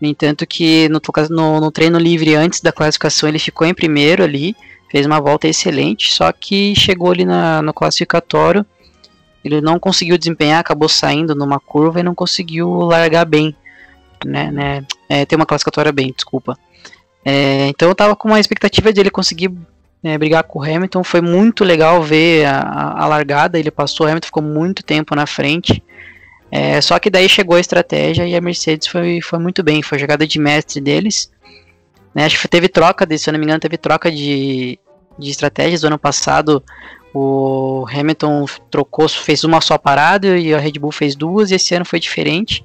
No entanto, que no, no, no treino livre antes da classificação ele ficou em primeiro ali, fez uma volta excelente, só que chegou ali na, no classificatório, ele não conseguiu desempenhar, acabou saindo numa curva e não conseguiu largar bem, né, né. É, ter uma classificatória bem, desculpa. É, então eu tava com uma expectativa de ele conseguir é, brigar com o Hamilton, foi muito legal ver a, a- largada, ele passou, o Hamilton ficou muito tempo na frente, é, só que daí chegou a estratégia e a Mercedes foi, foi muito bem, foi jogada de mestre deles, né, acho que teve troca, de, se eu não me engano, teve troca de, de estratégias, do ano passado o Hamilton trocou, fez uma só parada e a Red Bull fez duas, e esse ano foi diferente,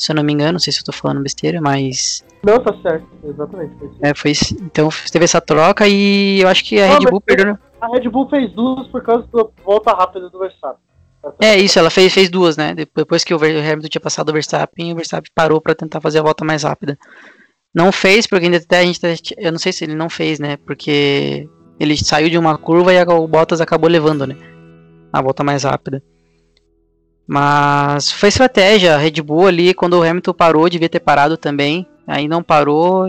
se eu não me engano, não sei se eu tô falando besteira, mas Não, tá certo, exatamente. é, foi, então teve essa troca e eu acho que a Ah, Red Bull perdeu. A Red Bull fez duas por causa da volta rápida do Verstappen. É isso, ela fez, fez duas, né? Depois que o Hamilton tinha passado o Verstappen, o Verstappen parou pra tentar fazer a volta mais rápida. Não fez, porque ainda até a gente. Eu não sei se ele não fez, né? Porque ele saiu de uma curva e o Bottas acabou levando, né? A volta mais rápida. Mas foi estratégia. A Red Bull ali, quando o Hamilton parou, devia ter parado também. Aí não parou.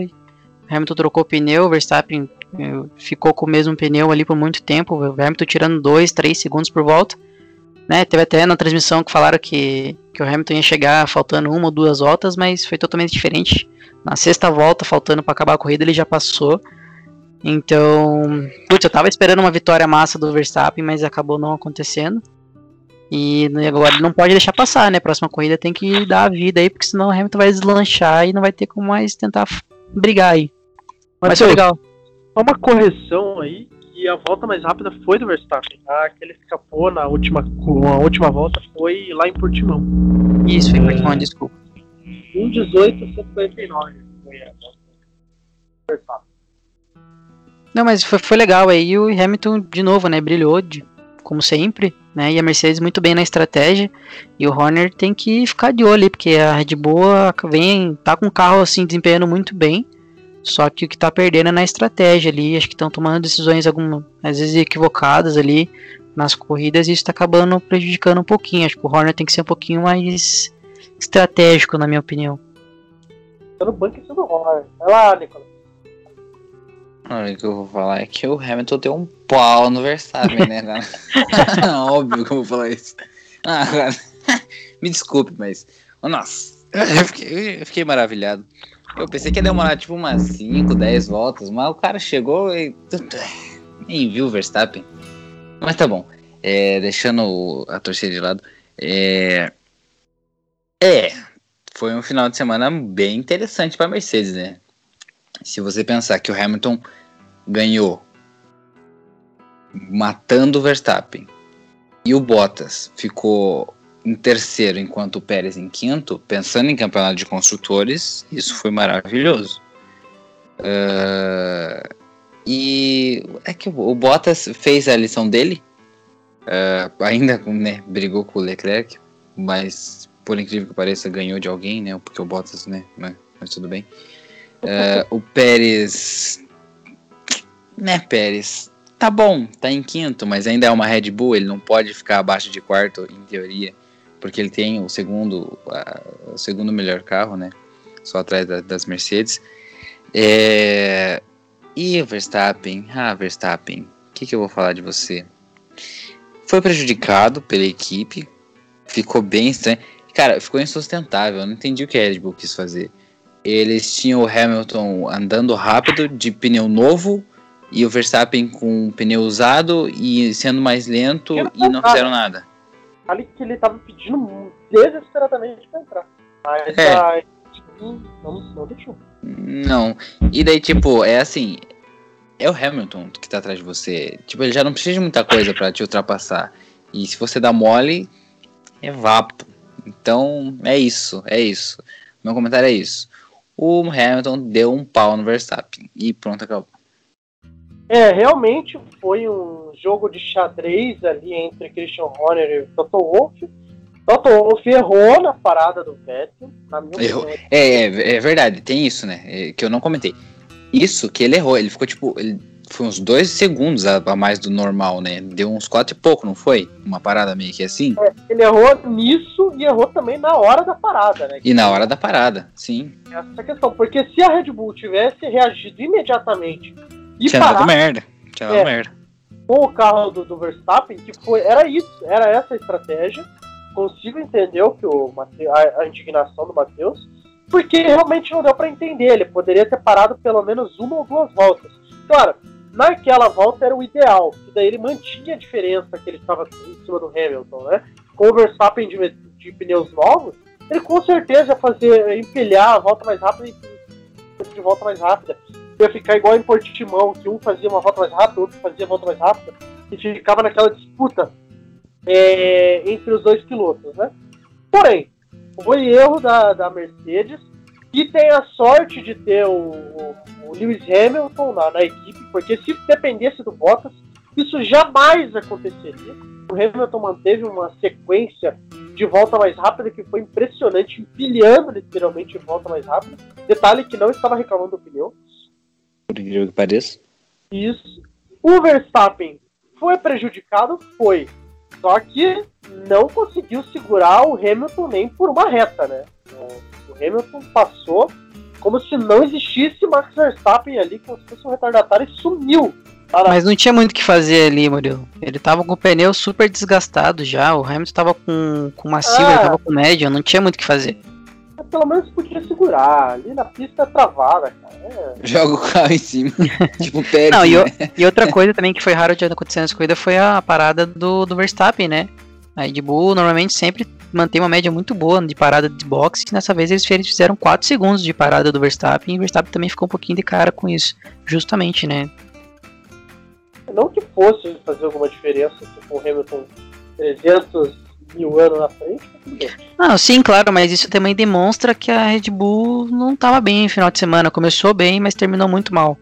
Hamilton trocou o pneu, o Verstappen eh, ficou com o mesmo pneu ali por muito tempo. O Hamilton tirando 2, 3 segundos por volta. Né, teve até na transmissão que falaram que, que o Hamilton ia chegar faltando uma ou duas voltas, mas foi totalmente diferente. Na sexta volta, faltando para acabar a corrida, ele já passou. Então, putz, eu tava esperando uma vitória massa do Verstappen, mas acabou não acontecendo. E né, agora ele não pode deixar passar, né? Próxima corrida tem que dar a vida aí, porque senão o Hamilton vai deslanchar e não vai ter como mais tentar brigar aí. Mas foi Matheus, legal. Só uma correção aí, que a volta mais rápida foi do Verstappen. A que ele escapou na última, na última volta foi lá em Portimão. Isso, foi Portimão, desculpa. 1,18 149. Foi a volta do Verstappen. Não, mas foi, foi legal aí. E o Hamilton, de novo, né? Brilhou, de, como sempre. Né, e a Mercedes muito bem na estratégia. E o Horner tem que ficar de olho aí, porque a Red Bull vem, tá com o carro assim, desempenhando muito bem. Só que o que tá perdendo é na estratégia ali. Acho que estão tomando decisões algumas, às vezes equivocadas ali nas corridas e isso tá acabando prejudicando um pouquinho. Acho que o Horner tem que ser um pouquinho mais estratégico, na minha opinião. Tá no banco do Horner. Vai lá, Nicolas. O que eu vou falar é que o Hamilton deu um pau no Verstappen, né? Óbvio que eu vou falar isso. Ah, me desculpe, mas. Nossa, eu fiquei, eu fiquei maravilhado. Eu pensei que ia demorar tipo umas 5, 10 voltas, mas o cara chegou e. Nem viu o Verstappen. Mas tá bom. É, deixando a torcida de lado. É. É. Foi um final de semana bem interessante pra Mercedes, né? Se você pensar que o Hamilton ganhou matando o Verstappen e o Bottas ficou em terceiro enquanto o Pérez em quinto, pensando em campeonato de construtores, isso foi maravilhoso. Ah, e é que o Bottas fez a lição dele, ah, ainda né, brigou com o Leclerc, mas por incrível que pareça ganhou de alguém, né? Porque o Bottas, né? Mas, mas tudo bem. Ah, o Pérez, né, Pérez? Tá bom, tá em quinto, mas ainda é uma Red Bull, ele não pode ficar abaixo de quarto, em teoria, porque ele tem o segundo, ah, o segundo melhor carro, né? Só atrás da- das Mercedes. É... E Verstappen? Ah, Verstappen, o que, que eu vou falar de você? Foi prejudicado pela equipe, ficou bem estranho. Cara, ficou insustentável, eu não entendi o que a Red Bull quis fazer. Eles tinham o Hamilton andando rápido, de pneu novo, e o Verstappen com pneu usado e sendo mais lento e não fizeram nada. Ali que ele tava pedindo desesperadamente pra entrar. Mas É. a não, não deixou. Não. E daí, tipo, é assim. É o Hamilton que tá atrás de você. Tipo, ele já não precisa de muita coisa pra te ultrapassar. E se você dá mole, é vapo. Então, é isso, é isso. Meu comentário é isso. O Hamilton deu um pau no Verstappen. E pronto, acabou. É, realmente foi um jogo de xadrez ali entre Christian Horner e Toto Wolff. Toto Wolff errou na parada do Vettel, Errou. É, é, é verdade, tem isso, né? é, que eu não comentei. Isso que ele errou, ele ficou tipo. Ele foi uns dois segundos a, a mais do normal, né? Deu uns quatro e pouco, não foi? Uma parada meio que assim. Ele errou nisso e errou também na hora da parada, né? E na hora da parada, sim. Essa questão, porque se a Red Bull tivesse reagido imediatamente e Tinha dado parado merda. Tinha dado É. merda. com o carro do, do Verstappen, que foi, era isso, era essa a estratégia. Consigo entender o que o Mate- a, a indignação do Matheus, porque realmente não deu pra entender. Ele poderia ter parado pelo menos uma ou duas voltas. Claro, naquela volta era o ideal, que daí ele mantinha a diferença que ele estava em cima do Hamilton, né? Com o Verstappen de, de pneus novos, ele com certeza ia fazer empilhar a volta mais rápida e de volta mais rápida ia ficar igual em Portimão, que um fazia uma volta mais rápida, o outro fazia a volta mais rápida, e ficava naquela disputa é, entre os dois pilotos, né? Porém, foi erro da, da Mercedes, que tem a sorte de ter o, o- Lewis Hamilton na, na equipe, porque se dependesse do Bottas, isso jamais aconteceria. O Hamilton manteve uma sequência de volta mais rápida que foi impressionante, empilhando literalmente volta mais rápida. Detalhe que não estava reclamando do pneu. Por incrível que pareça. Isso. O Verstappen foi prejudicado? Foi. Só que não conseguiu segurar o Hamilton nem por uma reta, né? O Hamilton passou como se não existisse Max Verstappen ali, como se fosse um retardatário e sumiu. Cara, Mas não tinha muito o que fazer ali, Murilo. Ele tava com o pneu super desgastado já. O Hamilton tava com, com macio, Ah. ele tava com médio. Não tinha muito o que fazer. Pelo menos podia segurar. Ali na pista é travada, cara. É. Joga o carro em cima. tipo o Pérez. Não, e, o- né? e outra coisa também que foi raro de acontecer nessa corrida foi a parada do, do Verstappen, né? A Red Bull normalmente sempre mantém uma média muito boa de parada de boxe. Dessa vez eles fizeram 4 segundos de parada do Verstappen. E o Verstappen também ficou um pouquinho de cara com isso. Justamente, né? Não que fosse fazer alguma diferença for o Hamilton 300 mil anos na frente, sim, claro, mas isso também demonstra que a Red Bull não tava bem no final de semana. Começou bem, mas terminou muito mal.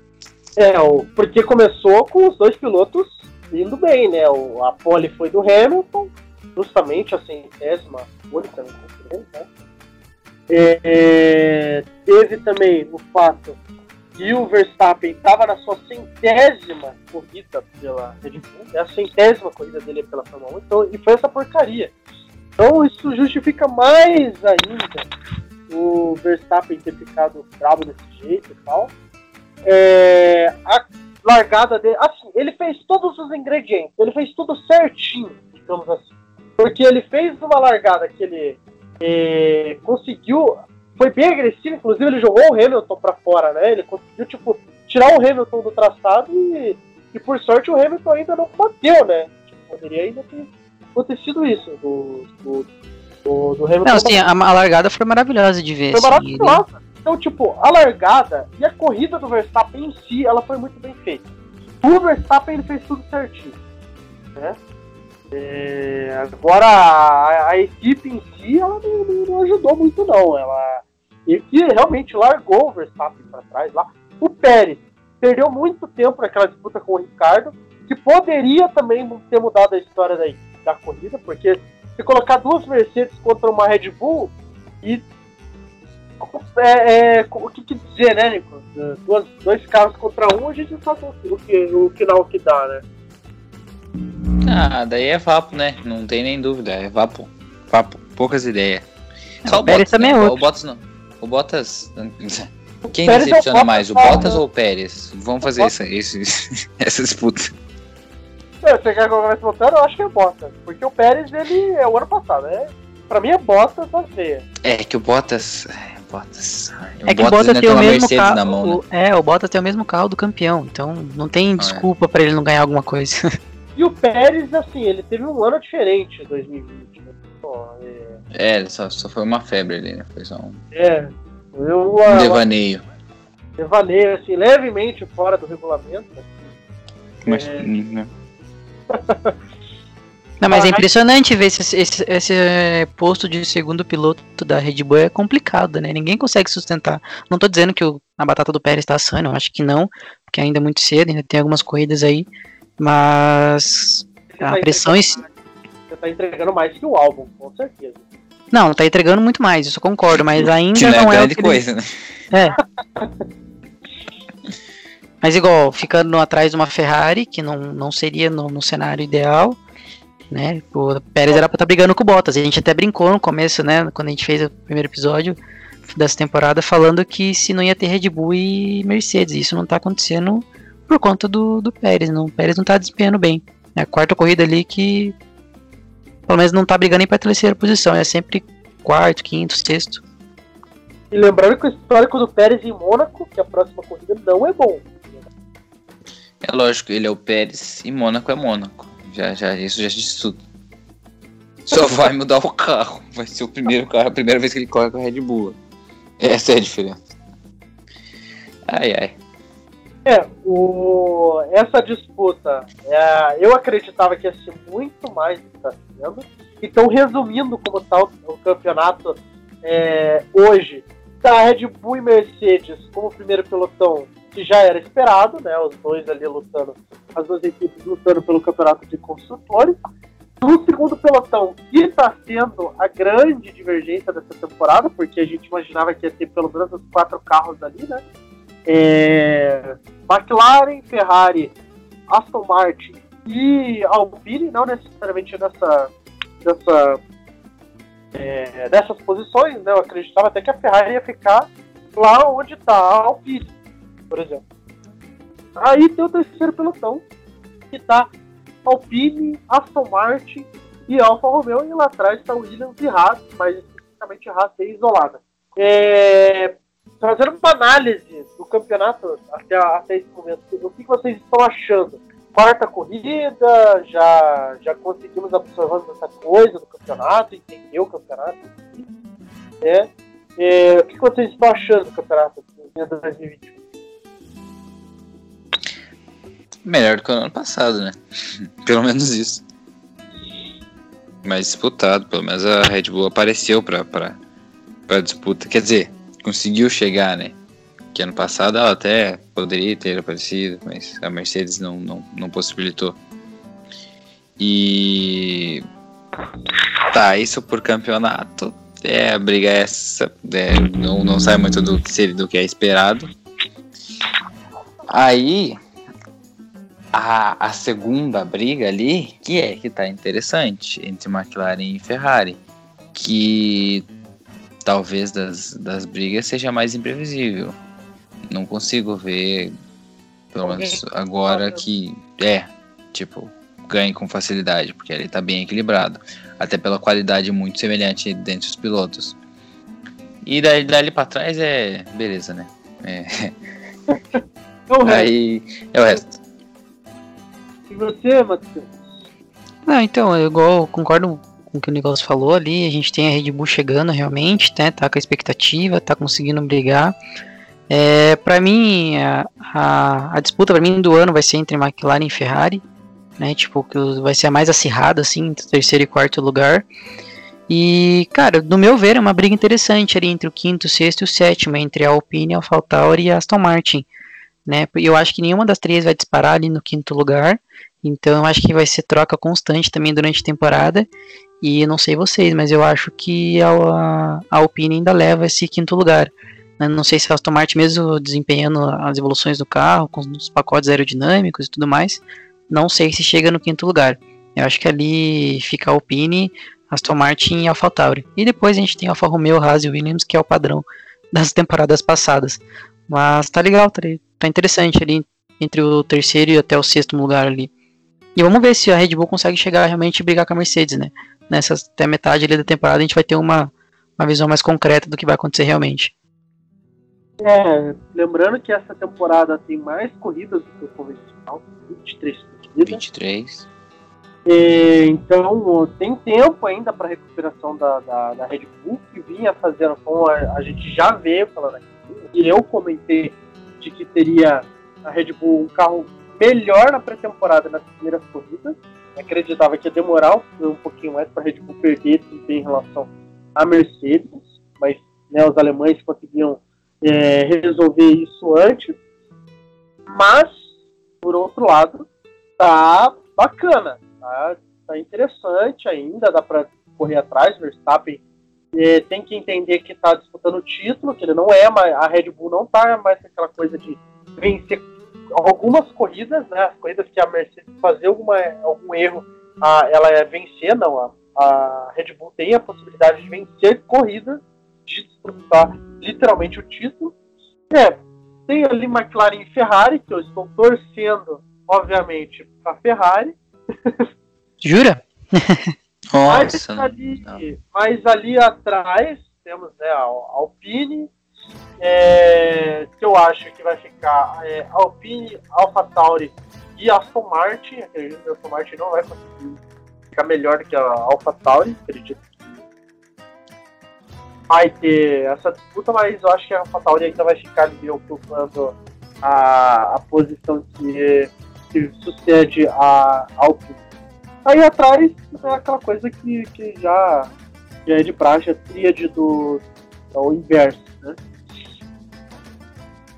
É, porque começou com os dois pilotos indo bem, né? O, a pole foi do Hamilton, justamente a centésima dele, né? É, teve também o fato E o Verstappen estava na sua centésima corrida pela Red Bull, é a centésima corrida dele pela Fórmula 1, então, e foi essa porcaria. Então isso justifica mais ainda o Verstappen ter ficado bravo desse jeito e tal. É, a largada dele, assim, ele fez todos os ingredientes, ele fez tudo certinho, digamos assim. Porque ele fez uma largada que ele é, conseguiu foi bem agressivo, inclusive ele jogou o Hamilton para fora, né? Ele conseguiu, tipo, tirar o Hamilton do traçado e, e por sorte o Hamilton ainda não bateu, né? Tipo, poderia ainda ter acontecido isso do, do, do, do Hamilton. Não, assim, a, a largada foi maravilhosa de ver. Foi assim, maravilhosa. Então, tipo, a largada e a corrida do Verstappen em si, ela foi muito bem feita. O Verstappen ele fez tudo certinho, né? É, agora a, a, equipe em si ela não, não, ajudou muito não. Ela e que realmente largou o Verstappen para trás lá. O Pérez perdeu muito tempo naquela disputa com o Ricardo, que poderia também ter mudado a história da, da corrida, porque se colocar duas Mercedes contra uma Red Bull e é, é, o que, que dizer, né, Nico? Duas, dois carros contra um, a gente sabe o, que, o final que dá, né? Ah, daí é vapo, né? Não tem nem dúvida, é vapo. Vapo, poucas ideias. Só o, o Pérez Bottas, também é né? outro. O Bottas não. O Bottas. Quem o decepciona é mais, o Bottas ou o Pérez? Vamos fazer essa, esse, essa disputa. Se você quer colocar esse botão, eu acho que é Bottas. Porque o Pérez, ele é o ano passado, né? Pra mim é Bottas da veia. É que o Bottas. Bottas. É que o Bottas, Bottas tem o mesmo carro. Mão, né? o, é, o Bottas tem o mesmo carro do campeão. Então não tem desculpa ah, é. pra ele não ganhar alguma coisa. E o Pérez, assim, ele teve um ano diferente em 2020. Né? é, é só, só foi uma febre ali, né? Foi só um. É. Eu, um devaneio. Devaneio, assim, levemente fora do regulamento. Mas. É... Né? Não, mas é impressionante ver esse, esse, esse, posto de segundo piloto da Red Bull é complicado, né? Ninguém consegue sustentar. Não tô dizendo que o, a batata do Pérez está assando, eu acho que não, porque ainda é muito cedo, ainda tem algumas corridas aí, mas a pressão em si. Você tá entregando mais que o álbum, com certeza. Não, tá entregando muito mais, isso eu concordo, mas ainda não, não é, é grande coisa, ele... né? É. mas igual, ficando atrás de uma Ferrari, que não, não seria no, no cenário ideal, né? O Pérez era pra estar tá brigando com o Bottas. A gente até brincou no começo, né? Quando a gente fez o primeiro episódio dessa temporada, falando que se não ia ter Red Bull e Mercedes. Isso não tá acontecendo por conta do, do Pérez. Não, o Pérez não tá desempenhando bem. É a quarta corrida ali que pelo menos não tá brigando nem pra terceira posição. É sempre quarto, quinto, sexto. E lembrando que o histórico do Pérez em Mônaco, que a próxima corrida não é bom. É lógico, ele é o Pérez e Mônaco é Mônaco. Já, já, isso já diz tudo. Só vai mudar o carro. Vai ser o primeiro carro, a primeira vez que ele corre com a Red Bull. Essa é a diferença. Ai, ai. É, o, essa disputa, é, eu acreditava que ia ser muito mais do que está sendo. Então, resumindo como está o, campeonato é, hoje, tá Red Bull e Mercedes como primeiro pelotão, que já era esperado, né? Os dois ali lutando, as duas equipes lutando pelo campeonato de construtores. No segundo pelotão, que está sendo a grande divergência dessa temporada, porque a gente imaginava que ia ter pelo menos os quatro carros ali, né? É, McLaren, Ferrari, Aston Martin e Alpine, não necessariamente nessa, nessa, é, nessas posições, né? Eu acreditava até que a Ferrari ia ficar lá onde está a Alpine, por exemplo. Aí tem o terceiro pelotão, que está Alpine, Aston Martin e Alfa Romeo, e lá atrás está Williams e Haas, mas especificamente Haas é isolada. É, fazendo uma análise do campeonato até, até esse momento, o que vocês estão achando? Quarta corrida, já, já conseguimos absorver essa coisa do campeonato, entender o campeonato. É, é, o que vocês estão achando do campeonato de 2021? Melhor do que o ano passado, né? pelo menos isso. Mais disputado, pelo menos a Red Bull apareceu pra, pra, pra disputa. Quer dizer, conseguiu chegar, né? Que ano passado ela até poderia ter aparecido, mas a Mercedes não, não, não possibilitou. E. Tá, isso por campeonato. É, a briga é essa. É, não, não sai muito do que, seria, do que é esperado. Aí, a, a segunda briga ali, que é que tá interessante, entre McLaren e Ferrari, que talvez das, das brigas seja mais imprevisível. Não consigo ver, pelo menos agora, que é, tipo, ganhe com facilidade, porque ele tá bem equilibrado. Até pela qualidade muito semelhante dentre os pilotos. E daí, dali pra trás é. Beleza, né? É. Aí é o resto. E você, Matheus? Não, então, eu igual, concordo com o que o Nicolas falou ali. A gente tem a Red Bull chegando realmente, né? Tá com a expectativa, tá conseguindo brigar. É, para mim, a, a, a disputa para mim do ano vai ser entre McLaren e Ferrari, né? Tipo, que vai ser a mais acirrada, assim, entre terceiro e quarto lugar. E, cara, no meu ver, é uma briga interessante ali entre o quinto, sexto e o sétimo, entre a Alpine, a AlphaTauri e a Aston Martin, né? Eu acho que nenhuma das três vai disparar ali no quinto lugar, então eu acho que vai ser troca constante também durante a temporada. E não sei vocês, mas eu acho que a, a Alpine ainda leva esse quinto lugar. Né? Não sei se a Aston Martin, mesmo desempenhando as evoluções do carro, com os pacotes aerodinâmicos e tudo mais, não sei se chega no quinto lugar. Eu acho que ali fica a Alpine, Aston Martin e AlphaTauri. E depois a gente tem Alfa Romeo, Haas e Williams, que é o padrão das temporadas passadas. Mas tá legal, tá, tá interessante ali entre o terceiro e até o sexto lugar ali. E vamos ver se a Red Bull consegue chegar realmente e brigar com a Mercedes, né? Nessa até metade ali da temporada a gente vai ter uma, uma visão mais concreta do que vai acontecer realmente. É, lembrando que essa temporada tem mais corridas do que o convencional, 23 corridas. 23. E, então tem tempo ainda para recuperação da, da, da, Red Bull, que vinha fazendo, como a, a gente já veio falando aqui, e eu comentei de que teria a Red Bull um carro melhor na pré-temporada nas primeiras corridas. Acreditava que ia demorar um pouquinho mais para a Red Bull perder em relação à Mercedes, mas né, os alemães conseguiam é, resolver isso antes. Mas, por outro lado, tá bacana, tá, tá interessante ainda, dá para correr atrás. Verstappen é, tem que entender que está disputando o título, que ele não é mais, a Red Bull não tá mais aquela coisa de vencer algumas corridas, né, as corridas que a Mercedes fazer alguma, algum erro, a, ela é vencer, não, a, a Red Bull tem a possibilidade de vencer corridas, de disputar literalmente o título. É, tem ali McLaren e Ferrari, que eu estou torcendo, obviamente, para Ferrari. Jura? mas, ali, mas ali atrás temos né, a Alpine, é, que eu acho que vai ficar é, Alpine, AlphaTauri e Aston Martin. Acredito que a Aston Martin não vai conseguir ficar melhor do que a AlphaTauri, acredito vai ter essa disputa, mas eu acho que a AlphaTauri ainda vai ficar ali ocupando a, a posição que, que sucede a Alpine. Aí atrás é aquela coisa que, que já, já é de praxe, a tríade do, do inverso, né?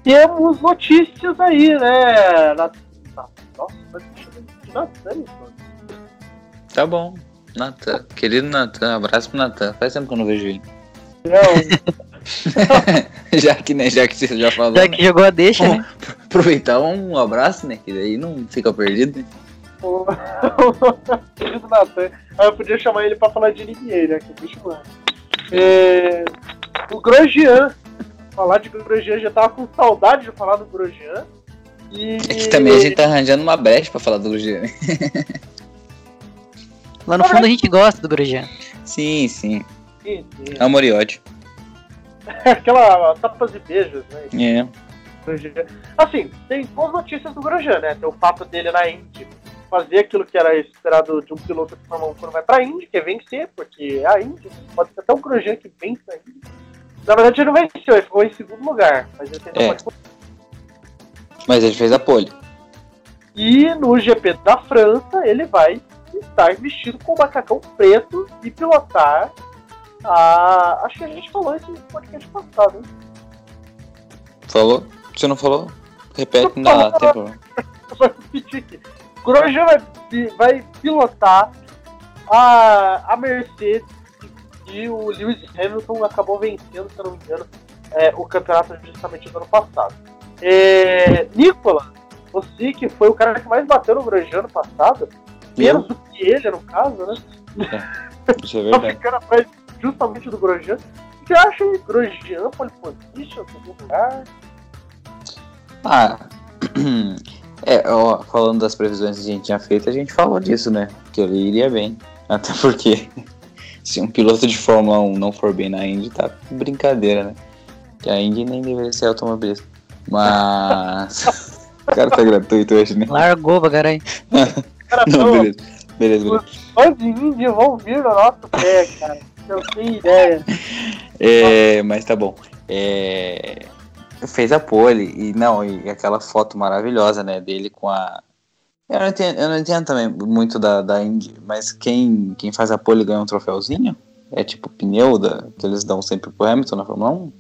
Temos notícias aí, né? Na, na, nossa, de Natan. Tá bom. Natan. Querido Natan, abraço pro Natan. Faz tempo que eu não vejo ele. Não. já que, né, já que você já falou. Já que né? jogou a deixa, né? Aproveitar um abraço, né? Que daí não fica perdido, né? Querido Natan. Aí eu podia chamar ele pra falar de NBA, né? Que bicho mano. É... O Grosjean. Falar de Grosjean, já tava com saudade de falar do Grosjean. E... É que também a gente tá arranjando uma brecha pra falar do Grosjean. Lá no fundo a gente gosta do Grosjean. Sim, sim. Sim, sim. Amor e ódio. Aquela tapas e beijos, né? É. Assim, tem boas notícias do Grosjean, né? Tem o fato dele na Indy fazer aquilo que era esperado de um piloto de Fórmula 1 quando vai pra Indy, que é vencer, porque a Indy pode ser até um Grosjean que vence a Indy. Na verdade, ele não venceu, ele ficou em segundo lugar. Mas ele, É. Mas ele fez a pole. e no GP da França, ele vai estar vestido com o macacão preto e pilotar a. Acho que a gente falou isso no podcast passado, hein? Falou? Se não falou, repete, não dá tempo. Eu vou repetir aqui. Grosjean vai, vai pilotar a, a Mercedes e o Lewis Hamilton acabou vencendo, se eu não me engano, é, o campeonato justamente do ano passado. É, Nicolas, você que foi o cara que mais bateu no Grosjean ano passado, menos do que ele, no caso, né? Isso é Tá verdade. ficando atrás justamente do Grosjean. O que você acha aí? Grosjean, pole position, segundo lugar? Ah, é, ó, falando das previsões que a gente tinha feito, a gente falou disso, né? Que ele iria bem. Até porque se um piloto de Fórmula 1 não for bem na Indy, tá brincadeira, né? Que a Indy nem deveria ser automobilista. Mas. o cara tá gratuito hoje, né? Largou. Cara, Não, não, beleza. Beleza, beleza. fãs de Indy vão vir no nosso pé, cara. Eu tenho ideia. É, mas tá bom. É, fez a pole e não, e aquela foto maravilhosa, né, dele com a. Eu não entendo, eu não entendo também muito da, da Indy, mas quem, quem faz a pole ganha um troféuzinho? É tipo pneu da, que eles dão sempre pro Hamilton na Fórmula 1?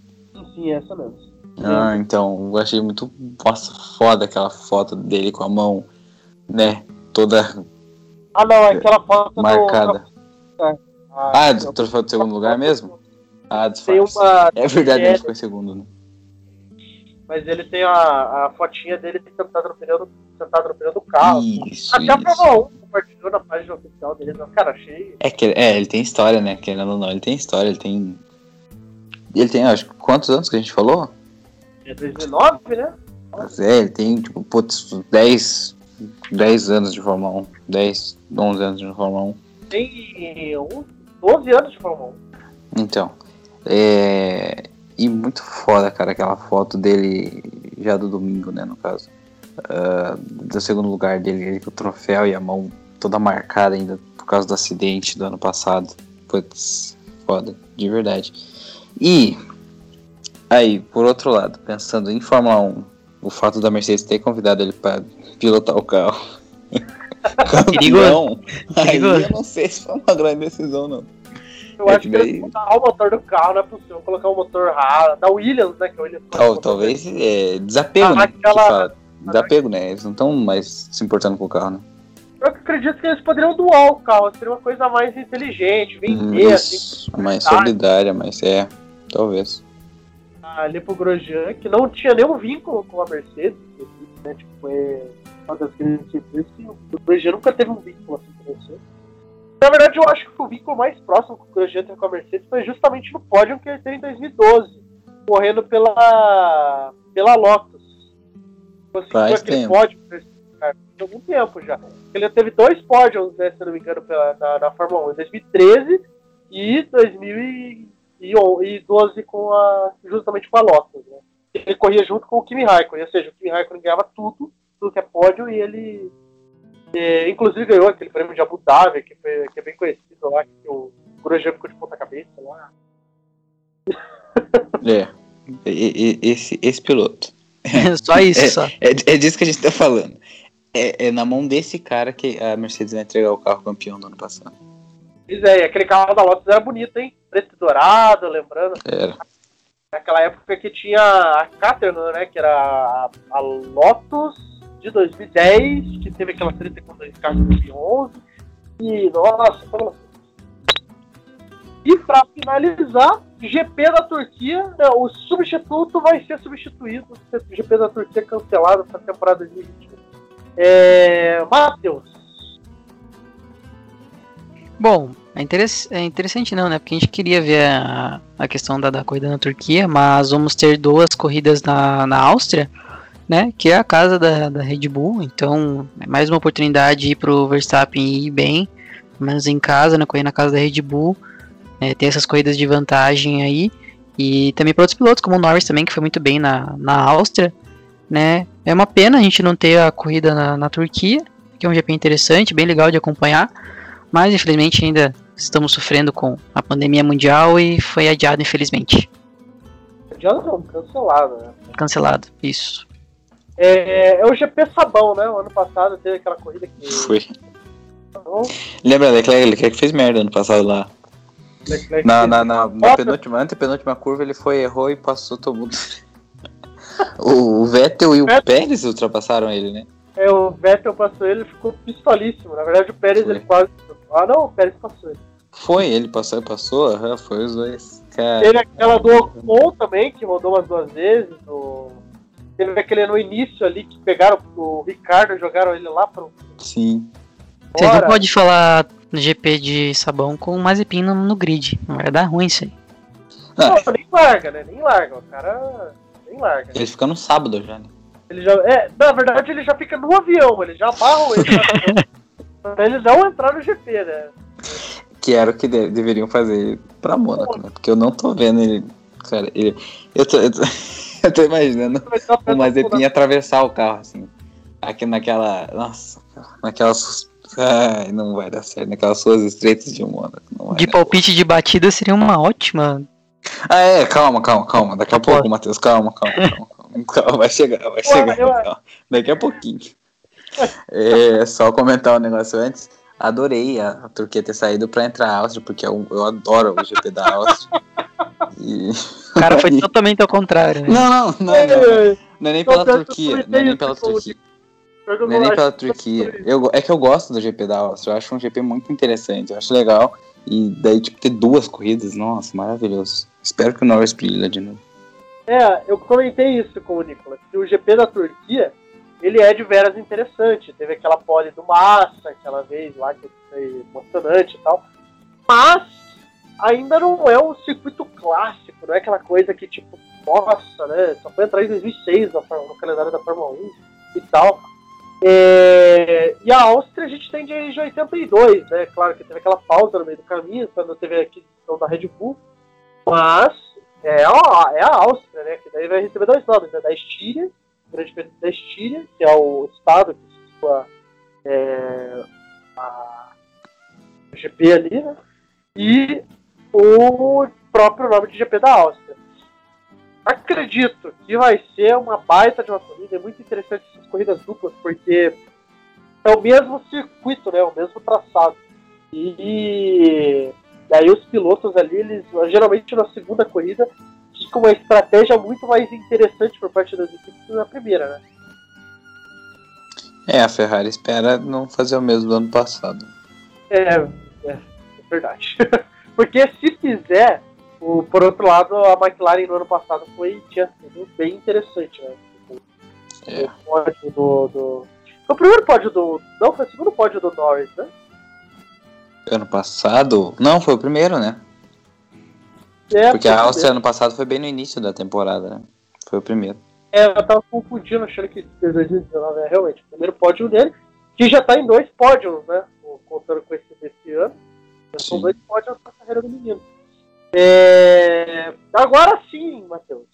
Sim, essa mesmo. Ah, então eu achei muito nossa, foda aquela foto dele com a mão, né, toda Ah, não, é aquela foto do- marcada. Ah, Ah, do troféu de segundo lugar mesmo? Ah, disfarce. uma. É verdade, é, ele ficou em segundo, né? Mas ele tem a, a fotinha dele sentado no pneu do, sentado no pneu do carro. Isso, Até a isso. Fórmula 1 compartilhou na página oficial dele. Mas, Cara, achei. É que é, ele tem história, né? Querendo ou não, ele tem história, ele tem. Ele tem, acho que quantos anos que a gente falou? É 2009, né? Mas é, ele tem, tipo, putz, 10, 10 anos de Fórmula 1. 10, 11 anos de Fórmula 1. Tem um, 12 anos de Fórmula 1. Então, é. Muito foda, cara, aquela foto dele já do domingo, né, no caso. Ah, do segundo lugar dele, ele com o troféu e a mão toda marcada ainda por causa do acidente do ano passado. Putz, foda, de verdade. E aí, por outro lado, pensando em Fórmula 1, o fato da Mercedes ter convidado ele para pilotar o carro. Campeão, aí eu não sei se foi uma grande decisão, não. Eu É acho que mudar o motor do carro, não é possível colocar um motor raro. Da Williams, né? Que é o Williams. Tal- talvez é, desapego, Ah, né? que aquela-. Desapego, né? Eles não estão mais se importando com o carro, né? Eu acredito que eles poderiam doar o carro. Seria uma coisa mais inteligente, vender, assim, Isso, mais verdade. solidária, mas é, talvez. ali pro Grosjean, que não tinha nenhum vínculo com a Mercedes, né? Tipo, foi uma das grandes surpresas que o Grosjean nunca teve um vínculo assim com a Mercedes. Na verdade, eu acho que o vínculo mais próximo que o Grosjean teve com a Mercedes foi justamente no pódio que ele teve em 2012, correndo pela, pela Lotus. Conseguiu Faz aquele tempo. pódio cara, há algum tempo já. Ele teve dois pódios, né, se não me engano, pela, na, na Fórmula 1, em 2013 e 2012 com a, justamente com a Lotus. Né? Ele corria junto com o Kimi Raikkonen, ou seja, o Kimi Raikkonen ganhava tudo, tudo que é pódio, e ele é, inclusive ganhou aquele prêmio de Abu Dhabi, que, foi, que é bem conhecido lá, que o Grosjean ficou de ponta cabeça lá. É. E- e- esse, esse piloto. só isso, só. É, é disso que a gente tá falando. É, é na mão desse cara que a Mercedes vai entregar o carro campeão do ano passado. Pois é, e aquele carro da Lotus era bonito, hein? Preto e dourado, lembrando. Era. Naquela época que tinha a Caterham, né? Que era a, a Lotus de 2010, que teve aquela treta com dois carros em 2011. E, nossa, falou E pra finalizar, GP da Turquia, né, o substituto vai ser substituído. O GP da Turquia cancelado para a temporada 2021. É, Matheus, Bom, é, interess- é interessante não, né? Porque a gente queria ver a, a questão da, da corrida na Turquia, mas vamos ter duas corridas na, na Áustria, né? Que é a casa da, da Red Bull. Então, é mais uma oportunidade ir pro Verstappen ir bem, mas em casa, né? Correr na casa da Red Bull. É, ter essas corridas de vantagem aí. E também para outros pilotos, como o Norris também, que foi muito bem na, na Áustria, né? É uma pena a gente não ter a corrida na, na Turquia, que é um GP interessante, bem legal de acompanhar. Mas infelizmente ainda estamos sofrendo com a pandemia mundial e foi adiado, infelizmente. já não, cancelado, né? Cancelado, isso. É, é o GP Sabão, né? O ano passado teve aquela corrida que. Foi. Então, Lembra Leclerc, Leclerc fez merda ano passado lá. Leclerc Na, na, na, na penúltima, antepenúltima curva ele foi, errou e passou todo mundo. o, o Vettel e o Vettel- Pérez ultrapassaram ele, né? É, o Vettel passou ele ficou pistolíssimo. Na verdade, o Pérez Foi. ele quase. Ah, não, o Pérez passou ele. Foi, ele passou passou, aham, foi os dois. Cara, Teve aquela do Ocon também, que rodou umas duas vezes. Do... Teve aquele no início ali que pegaram o Ricardo, jogaram ele lá pro. Sim. Vocês não podem falar no GP de sabão com o Mazepin no, no grid. Não vai dar ruim isso aí. Não, nem larga, né? Nem larga. O cara nem larga. Ele fica no sábado já, né? Ele já, é, na verdade, ele já fica no avião, ele já amarram ele pra, pra ele não entrar no GP, né? Que era o que de- deveriam fazer pra Mônaco, né? Porque eu não tô vendo ele. Cara, ele. Eu tô, eu tô, eu tô imaginando o Mazepin atravessar o carro, assim. Aqui naquela. Nossa, naquelas. Ai, não vai dar certo. Naquelas ruas estreitas de Mônaco. De palpite de batida seria uma ótima. Ah, é, calma, calma, calma. Daqui a pouco, Matheus, calma, calma, calma, calma. Calma, vai chegar, vai chegar. eu-. Daqui a pouquinho. É, só comentar um negócio antes. Adorei a, a Turquia ter saído pra entrar a Áustria, porque eu, eu adoro o GP da Áustria. E... O cara foi totalmente ao contrário, né? Não, não, não, não. É, Não é nem pela Turquia. Não é nem pela tô- Turquia. Não é nem pela Turquia. Eu, é que eu gosto do GP da Áustria. Eu acho um GP muito interessante. Eu acho legal. E daí, tipo, ter duas corridas, nossa, maravilhoso. Espero que o Norris brilhe de novo. É, eu comentei isso com o Nicolas, que o GP da Turquia, ele é de veras interessante. Teve aquela pole do Massa, aquela vez lá que foi emocionante e tal. Mas ainda não é um circuito clássico, não é aquela coisa que tipo, nossa, né? Só foi entrar em 2006 no, calendário da Fórmula 1 e tal. É, e a Áustria a gente tem desde 82, né? Claro que teve aquela pausa no meio do caminho, quando teve a aquisição da Red Bull. Mas é a, é a Áustria, né? Que daí vai receber dois nomes, né? Da Estíria, Grande Prêmio da Estíria, que é o estado que situa é, a GP ali, né? E o próprio nome de GP da Áustria. Acredito que vai ser uma baita de uma corrida, é muito interessante essas corridas duplas, porque é o mesmo circuito, né? O mesmo traçado. E daí os pilotos ali, eles geralmente na segunda corrida ficam uma estratégia muito mais interessante por parte das equipes que na primeira, né? É, a Ferrari espera não fazer o mesmo do ano passado. É, é, é verdade. Porque se fizer, o, por outro lado, a McLaren no ano passado foi, tinha sido bem interessante, né? É. O pódio do, do. Foi o primeiro pódio do. Não, foi o segundo pódio do Norris, né? Ano passado? Não, foi o primeiro, né? É, Porque a Áustria ano passado foi bem no início da temporada, né? Foi o primeiro. É, eu tava confundindo, achando que 2019 é realmente o primeiro pódio dele, que já tá em dois pódios, né? Contando com esse desse ano. São Sim. dois pódios na carreira do menino. É, Agora sim, Matheus.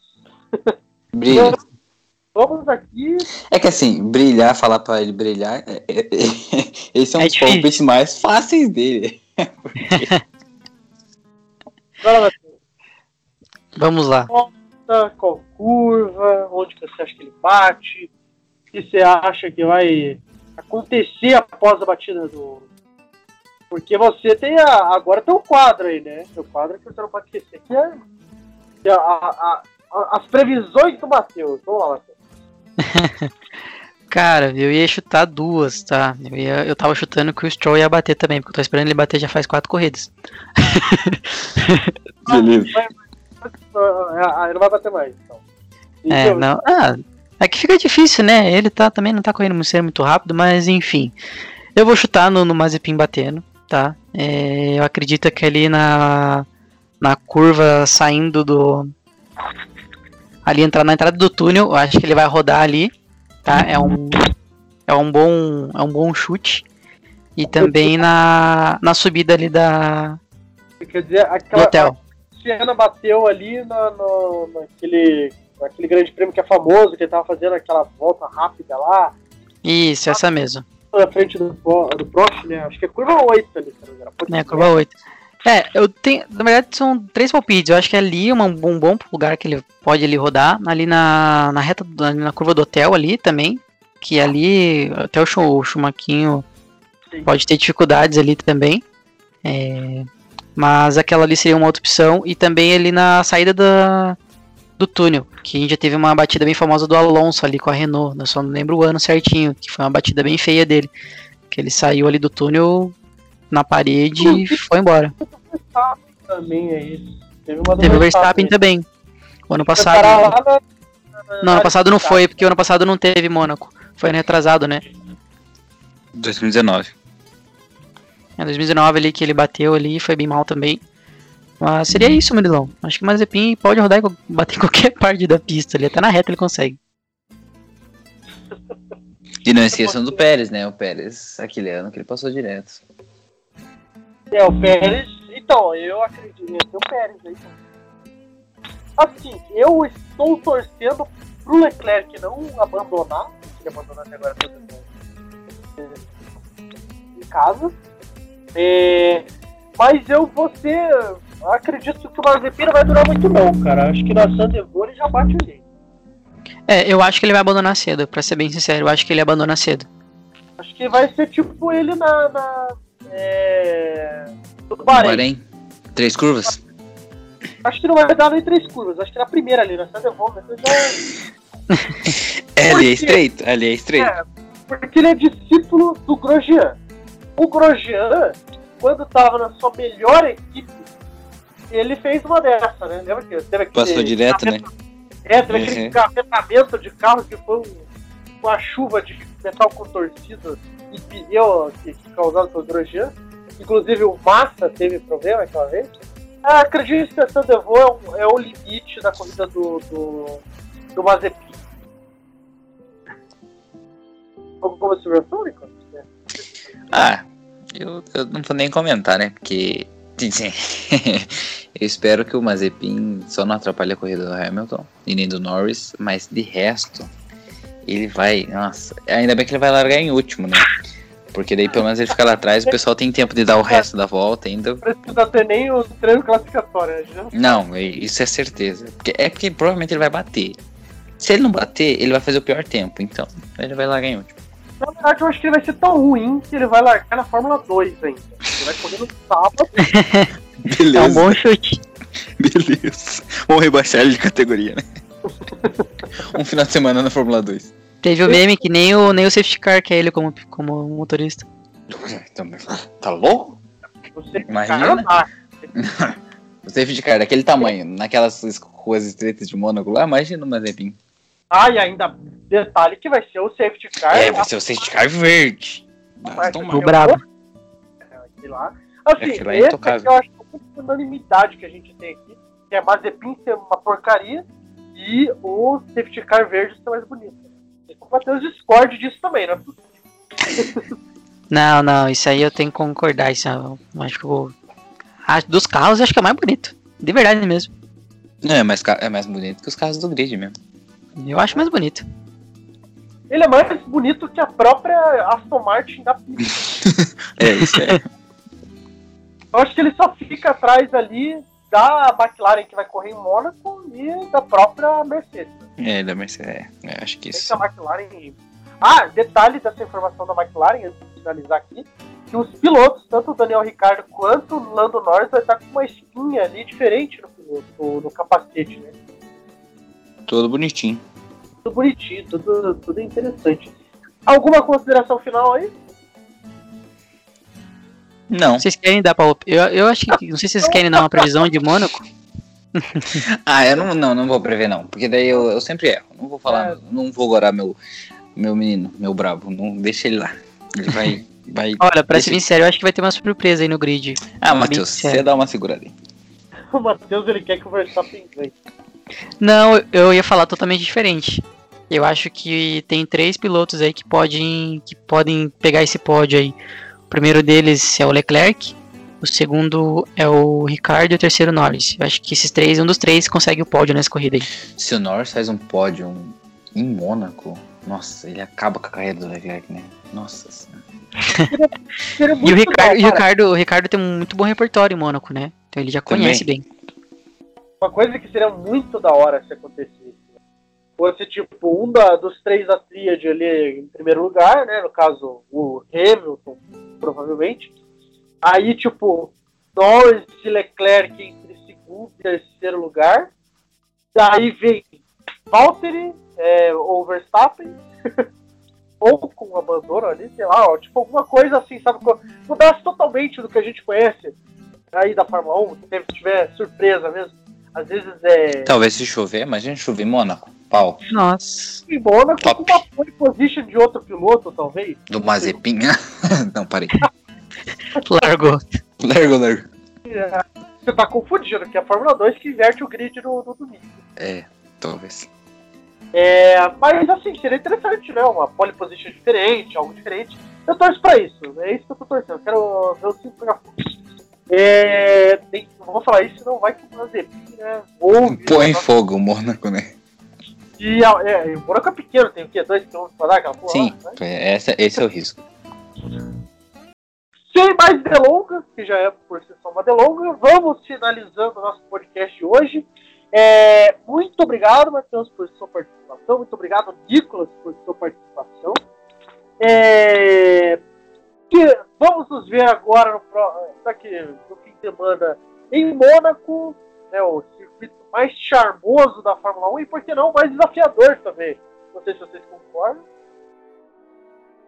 Brilha. Vamos aqui. É que assim, brilhar, falar pra ele brilhar, é- é- é- esse é um É dos palpites mais fáceis dele. Agora, Matheus. Vamos lá. Qual curva? Onde que você acha que ele bate? O que você acha que vai acontecer após a batida do. Porque você tem a. Agora tem um quadro aí, né? O quadro que você não pode esquecer, que é. que é a- a- a- as previsões do Matheus. Vamos lá, Matheus. Cara, eu ia chutar duas, tá? Eu, ia, eu tava chutando que o Stroll ia bater também, porque eu tô esperando ele bater já faz quatro corridas. Beleza. Ah, ele não vai bater mais, então. É, Então, não. Ah, é que fica difícil, né? Ele tá, também não tá correndo muito, muito rápido, mas enfim. Eu vou chutar no, no Mazepin batendo, tá? É, eu acredito que ali na, na curva saindo do. Ali entrar na entrada do túnel, eu acho que ele vai rodar ali, tá? É um, é um bom, é um bom chute. E também na, na subida ali da, Quer dizer, do aquela. hotel. A Siena bateu ali na, no, naquele, naquele grande prêmio que é famoso, que ele tava fazendo aquela volta rápida lá, Isso, essa mesmo. Na frente do, do Prost, né? Acho que é curva 8 ali. Pode É, curva 8. É, eu tenho. Na verdade, são três palpites. Eu acho que ali é uma- um bom lugar que ele pode ali rodar. Ali na, na reta, ali na curva do hotel ali também. Que ali, até o, o Chumaquinho Sim. pode ter dificuldades ali também. É, mas aquela ali seria uma outra opção. E também ali na saída da, do túnel. Que a gente já teve uma batida bem famosa do Alonso ali com a Renault. Eu só não lembro o ano certinho. Que foi uma batida bem feia dele. Que ele saiu ali do túnel na parede e foi embora. Também isso. Teve uma Teve o Verstappen também. O ano passado. lá Não, ano passado não foi, porque ano passado não teve Mônaco. Foi ano retrasado, né? 2019. É 2019 ali que ele bateu ali foi bem mal também. Mas seria isso, Murilão. Acho que o Mazepin pode rodar e bater em qualquer parte da pista ali. Até na reta ele consegue. E não esqueçam do Pérez, né? O Pérez, aquele ano que ele passou direto. É, o Pérez. Então, eu acredito. Ser o Pérez aí. Assim, eu estou torcendo pro Leclerc não abandonar. Ele abandonou até agora todo mundo, é, em casa. É, mas eu vou ser. Acredito que o Mazepin não vai durar muito não, cara. Acho que na Santa ele já bate o jeito. É, eu acho que ele vai abandonar cedo, pra ser bem sincero. Eu acho que ele abandona cedo. Acho que vai ser tipo ele na. na é, no Bahrein. Bahrein. Três curvas? Acho que não vai dar nem três curvas. Acho que na primeira ali, na Santa Evônia, já. É, ali é estreito. Ali é estreito. É, porque ele é discípulo do Grosjean. O Grosjean, quando tava na sua melhor equipe, ele fez uma dessa, né? Lembra que teve aquele Passou direto, né? É, teve aquele Uhum. engavetamento de carro que foi um- uma chuva de metal contorcido e pneu que, que causado pelo Grosjean. Inclusive o Massa teve problema aquela vez. Ah, acredito que a Sandevô é, um- é o limite da corrida do, do, do Mazepin. Alguma observação, Nico? Ah, eu, eu não vou nem comentar, né? Porque. eu espero que o Mazepin só não atrapalhe a corrida do Hamilton e nem do Norris, mas de resto, ele vai. Nossa, ainda bem que ele vai largar em último, né? Porque daí pelo menos ele fica lá atrás o pessoal tem tempo de dar o resto da volta ainda. Não precisa ter nem o treino classificatório, né? Já- Não, é- isso é certeza. Porque, é porque provavelmente ele vai bater. Se ele não bater, ele vai fazer o pior tempo. Então, ele vai largar em último. Na verdade, eu acho que ele vai ser tão ruim que ele vai largar na Fórmula 2 ainda. Ele vai correr no sábado. Beleza. É um bom chute. Beleza. Vamos rebaixar ele de categoria, né? um final de semana na Fórmula 2. Teve o meme que nem o, nem o safety car que é ele como, como motorista. Então, Tá louco? Você Imagina. O safety car daquele tamanho, naquelas ruas estreitas de Mônaco lá, imagina o Mazepin. Ah, e ainda detalhe que vai ser o safety car. É, vai ser o safety car verde. Vai Toma. O brabo. aqui lá. Assim, é esse intocável. aqui eu acho que é uma unanimidade que a gente tem aqui, que é Mazepin ser uma porcaria e o safety car verde ser mais bonito. O Matheus discorde disso também, né? Não, não, isso aí eu tenho que concordar. Isso eu acho que o. a- dos carros, eu acho que é o mais bonito. De verdade mesmo. Não, é mais, é mais bonito que os carros do grid mesmo. Eu acho mais bonito. Ele é mais bonito que a própria Aston Martin da pista. É, isso é. Eu acho que ele só fica atrás ali da McLaren que vai correr em Mônaco e da própria Mercedes. é, da Mercedes. É, é, acho que isso. a McLaren. Ah, detalhe dessa informação da McLaren, antes de finalizar aqui, que os pilotos, tanto o Daniel Ricciardo quanto o Lando Norris, vai estar com uma espinha ali diferente no, no, no capacete, né? Todo bonitinho. Tudo bonitinho, tudo, tudo interessante. Alguma consideração final aí? Não. Vocês querem dar pra. Eu, eu acho que. Não sei se vocês querem dar uma previsão de Mônaco. Ah, eu não, não, não vou prever não, porque daí eu, eu sempre erro. Não vou falar, É. não vou gorar meu, meu menino, meu brabo. Não deixa ele lá. Ele vai, vai. Olha, pra Deixa- ser bem sério, eu acho que vai ter uma surpresa aí no grid. Ah, bem Matheus, sério. você dá uma segurada aí. O Matheus ele quer que o Verstappen ganhe. Não, eu ia falar totalmente diferente. Eu acho que tem três pilotos aí que podem, que podem pegar esse pódio aí. O primeiro deles é o Leclerc, o segundo é o Ricardo e o terceiro o Norris. Eu acho que esses três, um dos três consegue o pódio nessa corrida aí. Se o Norris faz um pódio em Mônaco, nossa, ele acaba com a carreira do Leclerc, né? Nossa senhora. E o Ricardo, e o. Ricardo, o Ricardo tem um muito bom repertório em Mônaco, né? Então ele já Também. conhece bem. Uma coisa que seria muito da hora se acontecesse. Fosse tipo um da, dos três da tríade ali em primeiro lugar, né? No caso, o Hamilton, provavelmente. Aí, tipo, Norris e Leclerc entre segundo e terceiro lugar. Daí vem Valtteri é, ou Verstappen. ou com abandono ali, sei lá, ó, tipo alguma coisa assim, sabe? Mudasse totalmente do que a gente conhece aí da Fórmula 1, se tiver surpresa mesmo. Às vezes é. Talvez se chover, imagina chover em Mônaco. Pau. Nossa. Em Mônaco, Top. com uma pole position de outro piloto, talvez. Do Mazepin. Não, parei. Largou. Largo, largo. É, Você tá confundindo, que é a Fórmula 2 que inverte o grid no, no domingo. É, talvez. É, mas assim, seria interessante, né? Uma pole position diferente, algo diferente. Eu torço pra isso, é isso que eu tô torcendo. Eu quero ver o Sim pegar fogo. É, tem, não vou falar isso, não vai que o Mazepin, né? Ou, Põe em fogo o Mônaco, né? E é, o buraco é pequeno, tem o quê? 2 km pra dar aquela porra? Sim, lá, né? é, essa, esse é o risco. Sem mais delongas, que já é por si só uma delonga, vamos finalizando o nosso podcast hoje. É, muito obrigado, Matheus, por sua participação. Muito obrigado, Nicolas, por sua participação. É, que- vamos nos ver agora no, daqui, no fim de semana em Mônaco, né, o circuito mais charmoso da Fórmula 1 e, por que não, mais desafiador também. Não sei se vocês concordam.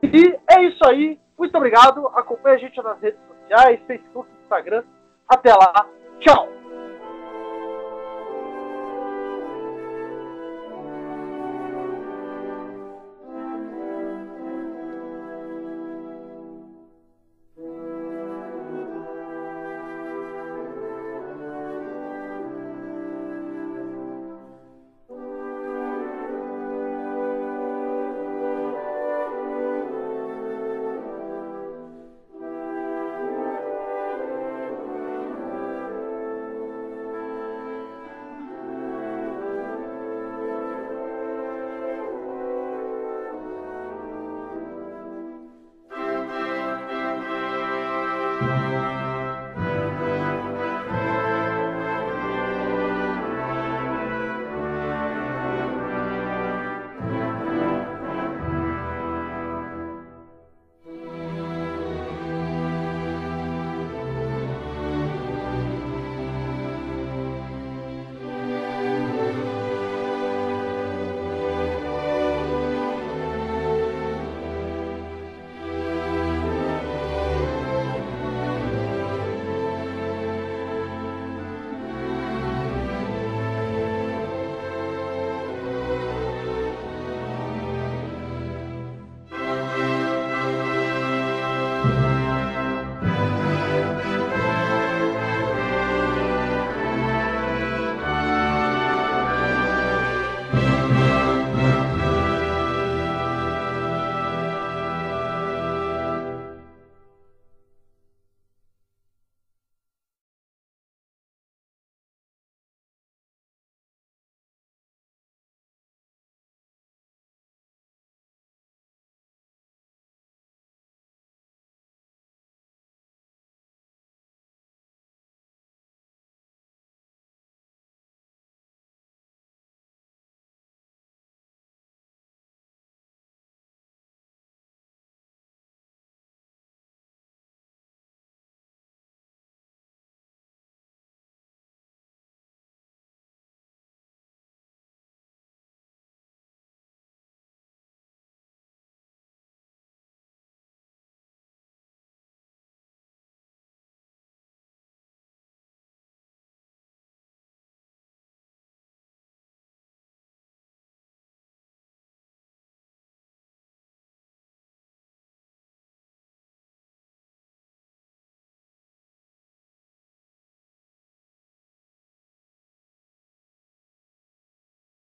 E é isso aí. Muito obrigado. Acompanhe a gente nas redes sociais, Facebook, Instagram. Até lá. Tchau.